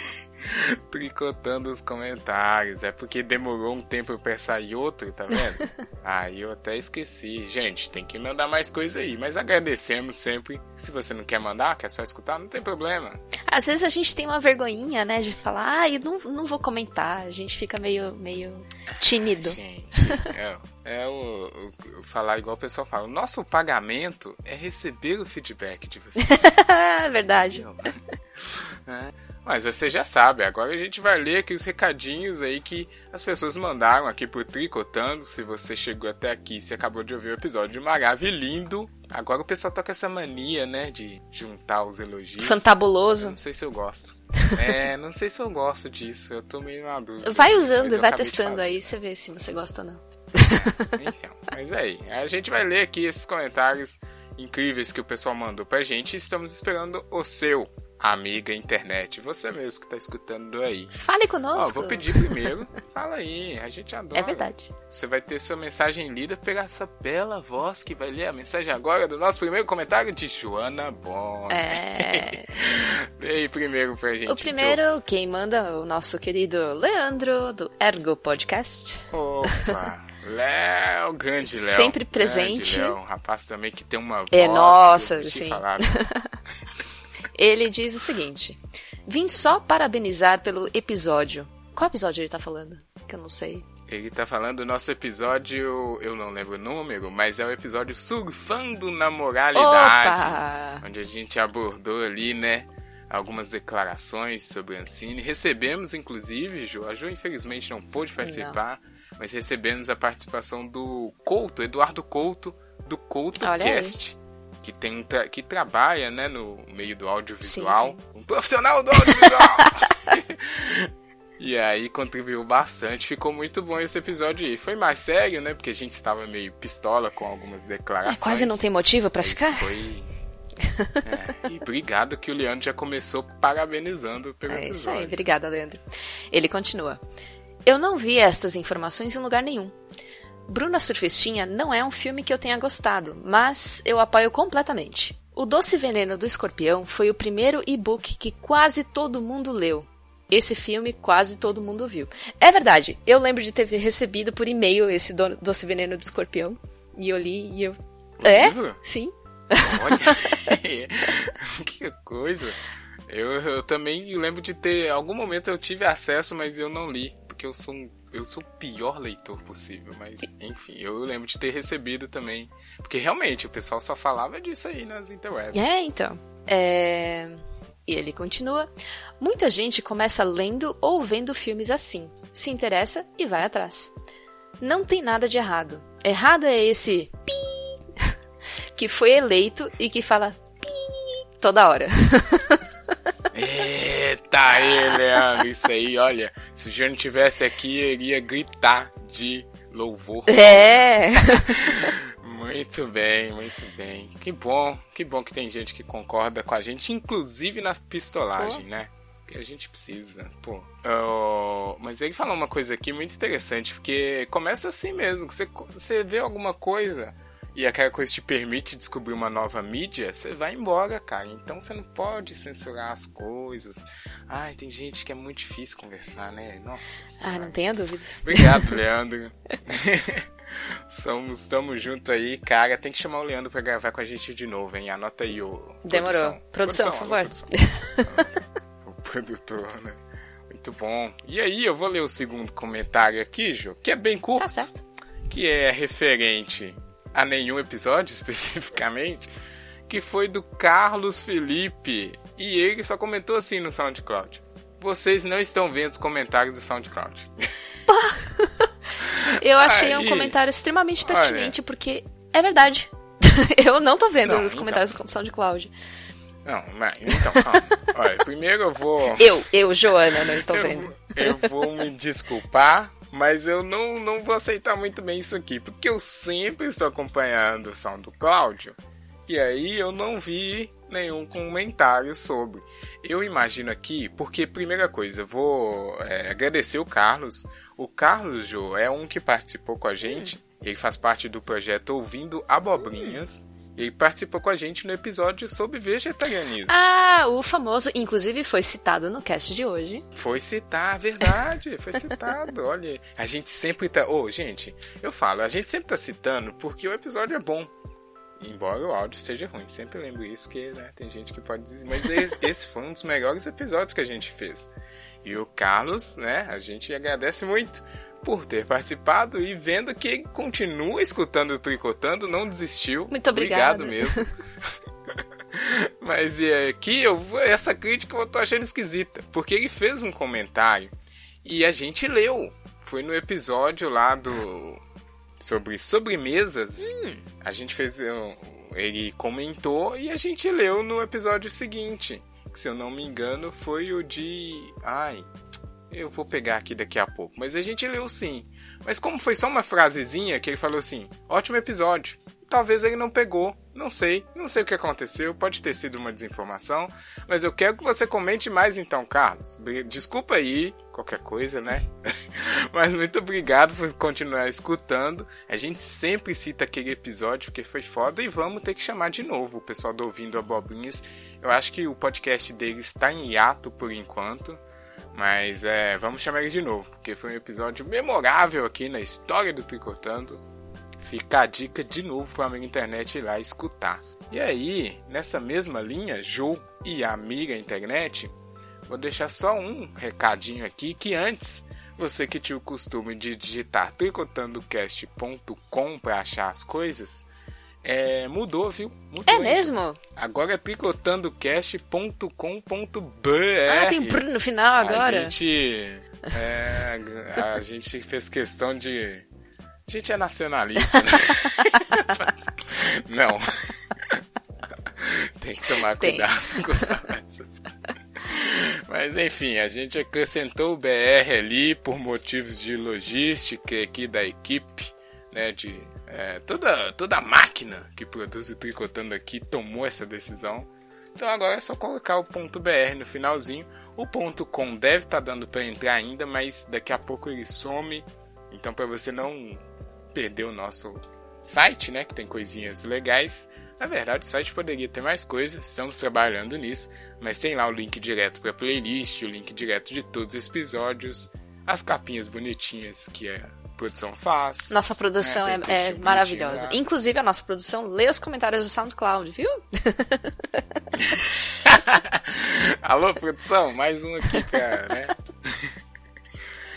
Tricotando os comentários. É porque demorou um tempo pensar em outro, tá vendo? (laughs) Aí eu até esqueci. Gente, tem que mandar mais coisa aí. Mas agradecemos sempre. Se você não quer mandar, quer só escutar, não tem problema. Às vezes a gente tem uma vergonhinha, né, de falar, ah, eu não, não vou comentar. A gente fica meio, meio tímido. Gente, é, é o, o- o falar igual o pessoal fala. O nosso pagamento é receber o feedback de vocês. (laughs) Verdade. Né? Mas você já sabe, agora a gente vai ler aqui os recadinhos aí que as pessoas mandaram aqui por Tricotando. Se você chegou até aqui, se acabou de ouvir o episódio maravilhoso. Agora o pessoal tá com essa mania, né, de juntar os elogios. Fantabuloso. Não sei se eu gosto. (laughs) É, não sei se eu gosto disso, eu tô meio na dúvida. Vai usando, eu vai testando aí, você vê se você gosta ou não. Então, mas aí, a gente vai ler aqui esses comentários incríveis que o pessoal mandou pra gente e estamos esperando o seu, amiga internet, você mesmo que tá escutando aí. Fale Ó, conosco. vou pedir primeiro, fala aí, a gente (laughs) adora. É verdade. Você vai ter sua mensagem lida pela essa bela voz que vai ler a mensagem agora do nosso primeiro comentário de Joana Bon. É. (laughs) Lê aí primeiro pra gente. O primeiro, quem manda, o nosso querido Leandro, do Ergo Podcast. Opa! (laughs) Léo, grande Léo. Sempre Grande presente. Léo, um rapaz também que tem uma voz. É, nossa, sim. Ele diz o seguinte: Vim só parabenizar pelo episódio. Qual episódio ele tá falando? Que eu não sei. Ele tá falando do nosso episódio, eu não lembro o número, mas é o episódio Surfando na Moralidade. Opa! onde a gente abordou ali, né, algumas declarações sobre Ancine. Recebemos, inclusive, Ju, a Ju infelizmente não pôde participar, mas recebemos a participação do Couto, Eduardo Couto, do Couto Olha aí. Que, tem tra- que trabalha né, no meio do audiovisual. Sim, Um profissional do audiovisual! (laughs) E aí contribuiu bastante, ficou muito bom esse episódio aí. Foi mais sério, né? Porque a gente estava meio pistola com algumas É, declarações. quase não tem motivo pra Mas ficar? Foi. É, e obrigado que o Leandro já começou parabenizando pelo É isso aí, episódio. obrigada, Leandro. Ele continua. Eu não vi estas informações em lugar nenhum. Bruna Surfistinha não é um filme que eu tenha gostado, mas eu apoio completamente. O Doce Veneno do Escorpião foi o primeiro e-book que quase todo mundo leu. Esse filme quase todo mundo viu. É verdade, eu lembro de ter recebido por e-mail esse Do- Doce Veneno do Escorpião. E eu li e eu. É? Sim. Olha, (laughs) (laughs) que coisa. Eu, eu também lembro de ter. Algum momento eu tive acesso, mas eu não li. Porque eu sou um. Eu sou o pior leitor possível, mas enfim, eu lembro de ter recebido também. Porque realmente o pessoal só falava disso aí nas interwebs. É, então. É... E ele continua. Muita gente começa lendo ou vendo filmes assim, se interessa e vai atrás. Não tem nada de errado. Errado é esse pi (laughs) que foi eleito e que fala pi toda hora. (laughs) Eita, aí, Leandro, isso aí, olha. Se o Jânio tivesse aqui, ele ia gritar de louvor. É. Muito bem, muito bem. Que bom, que bom que tem gente que concorda com a gente, inclusive na pistolagem, né? Que a gente precisa, pô. Ah, mas ele falou uma coisa aqui muito interessante, porque começa assim mesmo, que você, você vê alguma coisa e aquela coisa te permite descobrir uma nova mídia, você vai embora, cara. Então você não pode censurar as coisas. Ai, tem gente que é muito difícil conversar, né? Nossa. Ah, Senhora. não tenha dúvidas. Obrigado, (laughs) Leandro. (laughs) Somos, tamo junto aí, cara. Tem que chamar o Leandro pra gravar com a gente de novo, hein? Anota aí o. Demorou. Produção, por alô, favor. produção. (laughs) o produtor, né? Muito bom. E aí, eu vou ler o segundo comentário aqui, Jô, que é bem curto. Tá certo. Que é referente a nenhum episódio (laughs) especificamente. Que foi do Carlos Felipe. E ele só comentou assim no SoundCloud. Vocês não estão vendo os comentários do SoundCloud. (laughs) Eu achei um Aí. comentário extremamente Olha. pertinente, porque é verdade. (laughs) Eu não tô vendo Não, os então. comentários do SoundCloud. Não, mas então, calma. Olha, primeiro eu vou. Eu, eu, Joana, não estou eu, vendo. eu vou me desculpar, mas eu não, não vou aceitar muito bem isso aqui, porque eu sempre estou acompanhando o som do Cláudio, e aí eu não vi nenhum comentário sobre. Eu imagino aqui, porque primeira coisa, eu vou é, agradecer o Carlos. O Carlos, Jô, é um que participou com a gente, ele faz parte do projeto Ouvindo Abobrinhas. Ele participou com a gente no episódio sobre vegetarianismo. Ah, o famoso, inclusive foi citado no cast de hoje. Foi citar, verdade, foi citado. (laughs) Olha, a gente sempre tá. Ô, gente, eu falo, a gente sempre tá citando porque o episódio é bom. Embora o áudio seja ruim, sempre lembro isso, porque né, tem gente que pode dizer. Mas esse, (laughs) esse foi um dos melhores episódios que a gente fez. E o Carlos, né, a gente agradece muito por ter participado e vendo que ele continua escutando o Tricotando, não desistiu. Muito obrigada. Obrigado mesmo. (laughs) Mas e aqui eu essa crítica eu tô achando esquisita, porque ele fez um comentário e a gente leu. Foi no episódio lá do sobre sobremesas. A gente fez um- ele comentou e a gente leu no episódio seguinte que, se eu não me engano, foi o de. Ai, eu vou pegar aqui daqui a pouco. Mas a gente leu sim. Mas como foi só uma frasezinha que ele falou assim: ótimo episódio. Talvez ele não pegou, não sei, não sei o que aconteceu, pode ter sido uma desinformação, mas eu quero que você comente mais então, Carlos. Desculpa aí, qualquer coisa, né? (laughs) mas muito obrigado por continuar escutando. A gente sempre cita aquele episódio porque foi foda e vamos ter que chamar de novo o pessoal do Ouvindo Abobrinhas. Eu acho que o podcast deles está em hiato por enquanto. Mas é, vamos chamar eles de novo, porque foi um episódio memorável aqui na história do Tricotando. Fica a dica de novo para a amiga internet ir lá escutar. E aí, nessa mesma linha, Ju e a amiga internet, vou deixar só um recadinho aqui que antes você que tinha o costume de digitar tricotandocast.com para achar as coisas, é, mudou, viu? Mudou, é mesmo? Agora é tricotandocast.com.br. Ah, tem brr no final agora. A gente, é, a (laughs) gente fez questão de a gente é nacionalista, né? (laughs) Não. Tem que tomar cuidado com essas coisas. Mas enfim, a gente acrescentou o BR ali por motivos de logística aqui da equipe, né? De é, toda, toda a máquina que produz o tricotando aqui tomou essa decisão. Então agora é só colocar o ponto .br no finalzinho. O ponto .com deve estar tá dando para entrar ainda, mas daqui a pouco ele some. Então para você não perder o nosso site, né, que tem coisinhas legais. Na verdade, o site poderia ter mais coisas, estamos trabalhando nisso, mas tem lá o link direto para a playlist, o link direto de todos os episódios, as capinhas bonitinhas que a produção faz. Nossa produção né, é, é maravilhosa. Lá. Inclusive, a nossa produção lê os comentários do SoundCloud, viu? (laughs) Alô, produção, mais um aqui pra, né?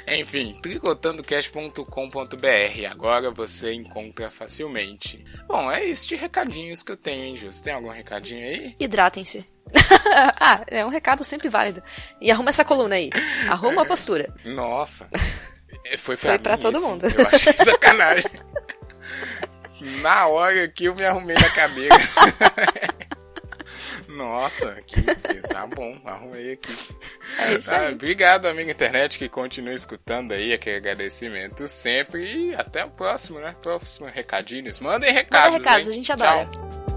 (laughs) Enfim, tricotandocast.com.br. Agora você encontra facilmente. Bom, é isso de recadinhos que eu tenho, hein, Jus? Tem algum recadinho aí? Hidratem-se. (laughs) ah, é um recado sempre válido. E arruma essa coluna aí. Arruma a postura. Nossa. Foi pra, Foi pra todo esse. mundo. Eu achei (laughs) sacanagem. Na hora que eu me arrumei na cadeira. (laughs) Nossa, que, tá bom, arrumei aqui. É isso aí. Ah, obrigado, amigo internet, que continua escutando aí, aquele agradecimento sempre. E até o próximo, né? Próximo recadinhos. Mandem recados. Manda recados, hein? a gente adora. Tchau.